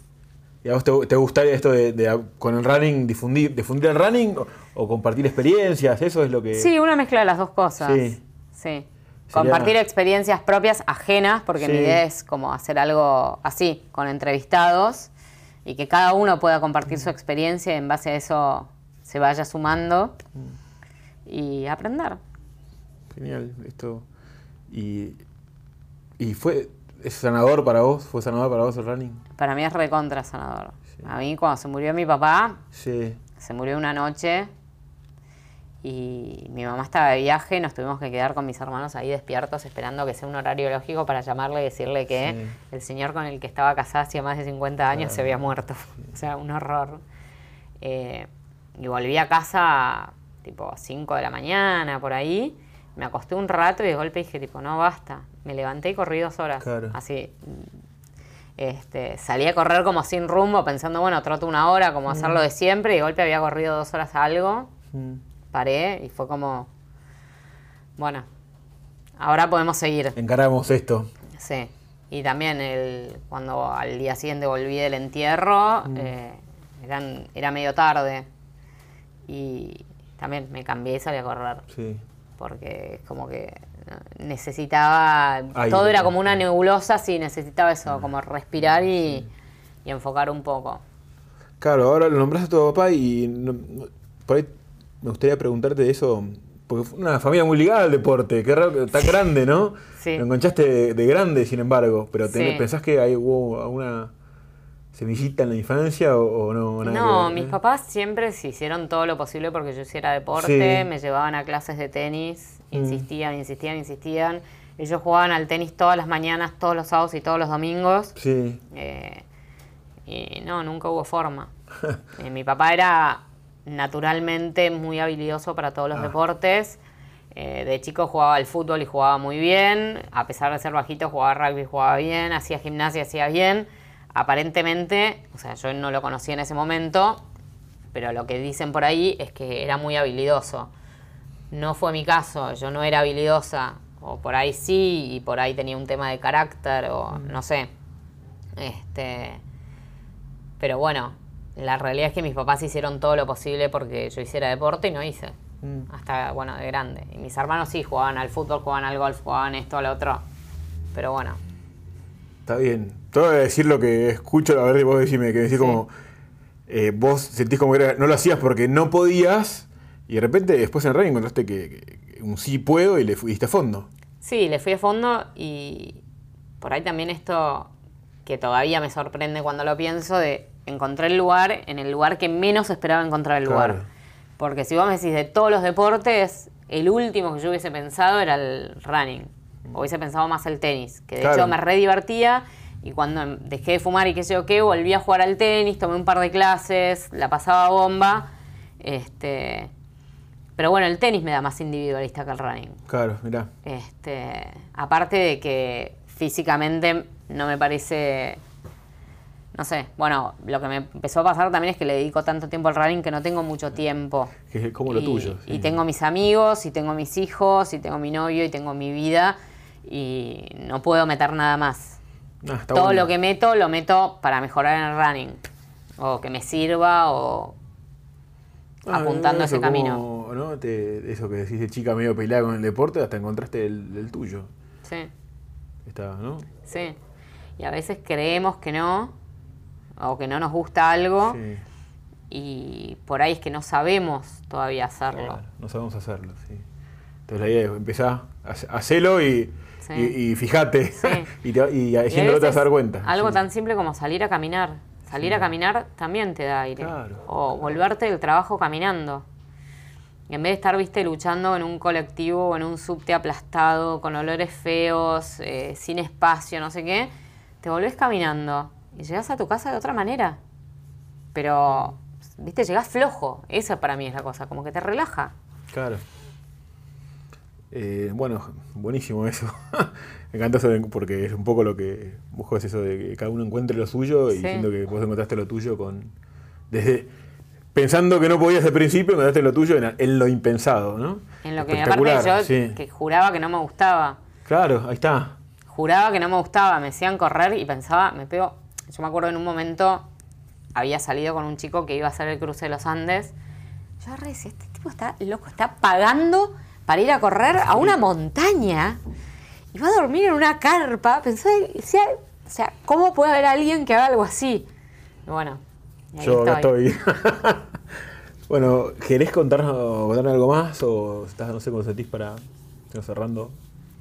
[SPEAKER 1] ¿Y a vos te, te gustaría esto de, de, con el running, difundir, difundir el running o, compartir experiencias? Eso es lo que...
[SPEAKER 2] Sí, una mezcla de las dos cosas.
[SPEAKER 1] Sí.
[SPEAKER 2] Sí. Compartir experiencias propias ajenas, porque
[SPEAKER 1] Sí.
[SPEAKER 2] mi idea es como hacer algo así, con entrevistados, y que cada uno pueda compartir su experiencia y en base a eso se vaya sumando y aprender.
[SPEAKER 1] Genial, esto. Y, y fue, ¿es sanador para vos? ¿Fue sanador para vos el running?
[SPEAKER 2] Para mí es recontra sanador. A mí cuando se murió mi papá,
[SPEAKER 1] Sí.
[SPEAKER 2] se murió una noche Y mi mamá estaba de viaje, nos tuvimos que quedar con mis hermanos ahí despiertos esperando que sea un horario lógico para llamarle y decirle que
[SPEAKER 1] Sí.
[SPEAKER 2] el señor con el que estaba casada hacía más de 50 años se había muerto. o sea, un horror. Eh, y volví a casa tipo 5 de la mañana, por ahí. Me acosté un rato y de golpe dije, tipo, no, basta. Me levanté y corrí dos horas.
[SPEAKER 1] Claro.
[SPEAKER 2] Así. Este, salí a correr como sin rumbo, pensando, bueno, troto una hora, como hacerlo de siempre. Y de golpe había corrido dos horas algo.
[SPEAKER 1] Mm.
[SPEAKER 2] Paré y fue como, bueno, ahora podemos seguir.
[SPEAKER 1] Encaramos esto.
[SPEAKER 2] Sí. Y también el, cuando al día siguiente volví del entierro, eh, eran, era medio tarde. Y también me cambié y salí a correr.
[SPEAKER 1] Sí.
[SPEAKER 2] Porque como que necesitaba. Todo era como una nebulosa, sí, necesitaba eso, como respirar y, y enfocar un poco.
[SPEAKER 1] Claro, ahora lo nombraste a tu papá y no- por ahí me gustaría preguntarte de eso, porque fue una familia muy ligada al deporte, qué raro que tan grande, ¿no?
[SPEAKER 2] Sí.
[SPEAKER 1] Lo enganchaste de, de grande, sin embargo, pero tenés-
[SPEAKER 2] Sí.
[SPEAKER 1] ¿pensás que hay, hubo alguna semillita en la infancia o, o no? nada
[SPEAKER 2] No,
[SPEAKER 1] ver,
[SPEAKER 2] mis
[SPEAKER 1] eh?
[SPEAKER 2] papás siempre se hicieron todo lo posible porque yo hiciera deporte,
[SPEAKER 1] Sí.
[SPEAKER 2] me llevaban a clases de tenis,
[SPEAKER 1] Mm.
[SPEAKER 2] insistían, insistían, insistían. Ellos jugaban al tenis todas las mañanas, todos los sábados y todos los domingos.
[SPEAKER 1] Sí,
[SPEAKER 2] Eh, y no, nunca hubo forma. Eh, mi papá era naturalmente muy habilidoso para todos los
[SPEAKER 1] Ah.
[SPEAKER 2] deportes. Eh, de chico jugaba al fútbol y jugaba muy bien. A pesar de ser bajito, jugaba rugby y jugaba bien. Hacía gimnasia, hacía bien. Aparentemente, o sea, yo no lo conocía en ese momento, pero lo que dicen por ahí es que era muy habilidoso. No fue mi caso, yo no era habilidosa, o por ahí sí, y por ahí tenía un tema de carácter, o no sé. Este, pero bueno, la realidad es que mis papás hicieron todo lo posible porque yo hiciera deporte y no hice.
[SPEAKER 1] Mm.
[SPEAKER 2] Hasta, bueno, de grande. Y mis hermanos sí jugaban al fútbol, jugaban al golf, jugaban esto, al otro. Pero bueno,
[SPEAKER 1] está bien. Te voy a decir lo que escucho, a ver, vos decime, que decís
[SPEAKER 2] Sí.
[SPEAKER 1] como, eh, vos sentís como que era- no lo hacías porque no podías, y de repente después en el running encontraste que, que un sí puedo y le fuiste a fondo.
[SPEAKER 2] Sí, le fui a fondo y por ahí también esto que todavía me sorprende cuando lo pienso de encontré el lugar en el lugar que menos esperaba encontrar el
[SPEAKER 1] Claro.
[SPEAKER 2] lugar. Porque si vos me decís de todos los deportes, el último que yo hubiese pensado era el running. O hubiese pensado más el tenis, que de
[SPEAKER 1] Claro.
[SPEAKER 2] hecho me re divertía y cuando dejé de fumar y qué sé yo qué, volví a jugar al tenis, tomé un par de clases, la pasaba bomba. Este, pero bueno, el tenis me da más individualista que el running.
[SPEAKER 1] Claro, mirá.
[SPEAKER 2] Este, aparte de que físicamente no me parece. No sé, bueno, lo que me empezó a pasar también es que le dedico tanto tiempo al running que no tengo mucho tiempo.
[SPEAKER 1] Que es como lo
[SPEAKER 2] Y-
[SPEAKER 1] tuyo. sí.
[SPEAKER 2] Y tengo mis amigos, y tengo mis hijos, y tengo mi novio, y tengo mi vida, y no puedo meter nada más.
[SPEAKER 1] Ah,
[SPEAKER 2] Todo
[SPEAKER 1] bueno.
[SPEAKER 2] lo que meto, lo meto para mejorar en el running. O que me sirva, o
[SPEAKER 1] Ah,
[SPEAKER 2] apuntando a ese camino.
[SPEAKER 1] ¿no? Te- eso que decís de chica medio peleada con el deporte, hasta encontraste el, el tuyo.
[SPEAKER 2] Sí.
[SPEAKER 1] Está, ¿no?
[SPEAKER 2] Sí. Y a veces creemos que no, o que no nos gusta algo,
[SPEAKER 1] Sí,
[SPEAKER 2] y por ahí es que no sabemos todavía hacerlo.
[SPEAKER 1] claro, no sabemos hacerlo, sí. Entonces la idea es empezar a hacerlo y,
[SPEAKER 2] Sí.
[SPEAKER 1] y, y fíjate.
[SPEAKER 2] Sí.
[SPEAKER 1] y, te- y
[SPEAKER 2] Y a
[SPEAKER 1] haciéndolo te vas a dar cuenta.
[SPEAKER 2] Algo tan simple como salir a caminar. Salir a caminar también te da aire.
[SPEAKER 1] Claro.
[SPEAKER 2] O volverte del trabajo caminando. En vez de estar, viste, luchando en un colectivo o en un subte aplastado, con olores feos, eh, sin espacio, no sé qué, te volvés caminando y llegas a tu casa de otra manera. Pero, viste, llegás flojo. Esa para mí es la cosa, como que te relaja.
[SPEAKER 1] Claro. Eh, bueno, buenísimo eso. Me encanta eso de- porque es un poco lo que busco es eso de que cada uno encuentre lo suyo y siento que vos encontraste lo tuyo con desde pensando que no podías al principio, encontraste lo tuyo en, en lo impensado, ¿no?
[SPEAKER 2] En lo que aparte yo
[SPEAKER 1] sí.
[SPEAKER 2] que juraba que no me gustaba.
[SPEAKER 1] Claro, ahí está.
[SPEAKER 2] Juraba que no me gustaba, me decían correr y pensaba, me pego. Yo me acuerdo en un momento había salido con un chico que iba a hacer el cruce de los Andes. Yo decía, este tipo está loco, está pagando para ir a correr a una montaña y va a dormir en una carpa. Decía, o sea, ¿cómo puede haber alguien que haga algo así? Y bueno, y ahí
[SPEAKER 1] Yo
[SPEAKER 2] estoy.
[SPEAKER 1] estoy. bueno, ¿querés contarnos, contarnos algo más o estás, no sé, cómo sentís para ir cerrando?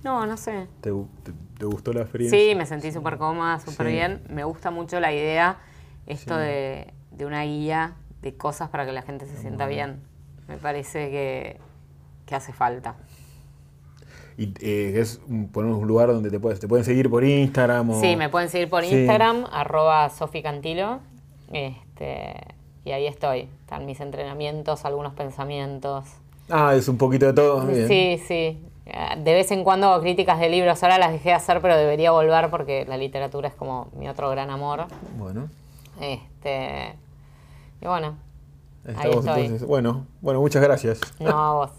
[SPEAKER 2] No, no sé.
[SPEAKER 1] ¿Te, te- te gustó la experiencia?
[SPEAKER 2] Sí, me sentí súper cómoda, súper
[SPEAKER 1] Sí.
[SPEAKER 2] bien. Me gusta mucho la idea, esto
[SPEAKER 1] Sí.
[SPEAKER 2] de, de una guía de cosas para que la gente se sienta bien. Me parece que, que hace falta.
[SPEAKER 1] Y eh, es un, ponemos un lugar donde te, puedes, te pueden seguir por Instagram. O...
[SPEAKER 2] Sí, me pueden seguir por
[SPEAKER 1] Sí.
[SPEAKER 2] Instagram, arroba soficantilo. Este, y ahí estoy. Están mis entrenamientos, algunos pensamientos.
[SPEAKER 1] Ah, es un poquito de todo. bien.
[SPEAKER 2] Sí, sí. Eh, De vez en cuando hago críticas de libros. Ahora las dejé de hacer, pero debería volver porque la literatura es como mi otro gran amor.
[SPEAKER 1] Bueno,
[SPEAKER 2] Este, y bueno,
[SPEAKER 1] ahí
[SPEAKER 2] estoy.
[SPEAKER 1] entonces. Bueno, bueno, muchas gracias.
[SPEAKER 2] no a vos.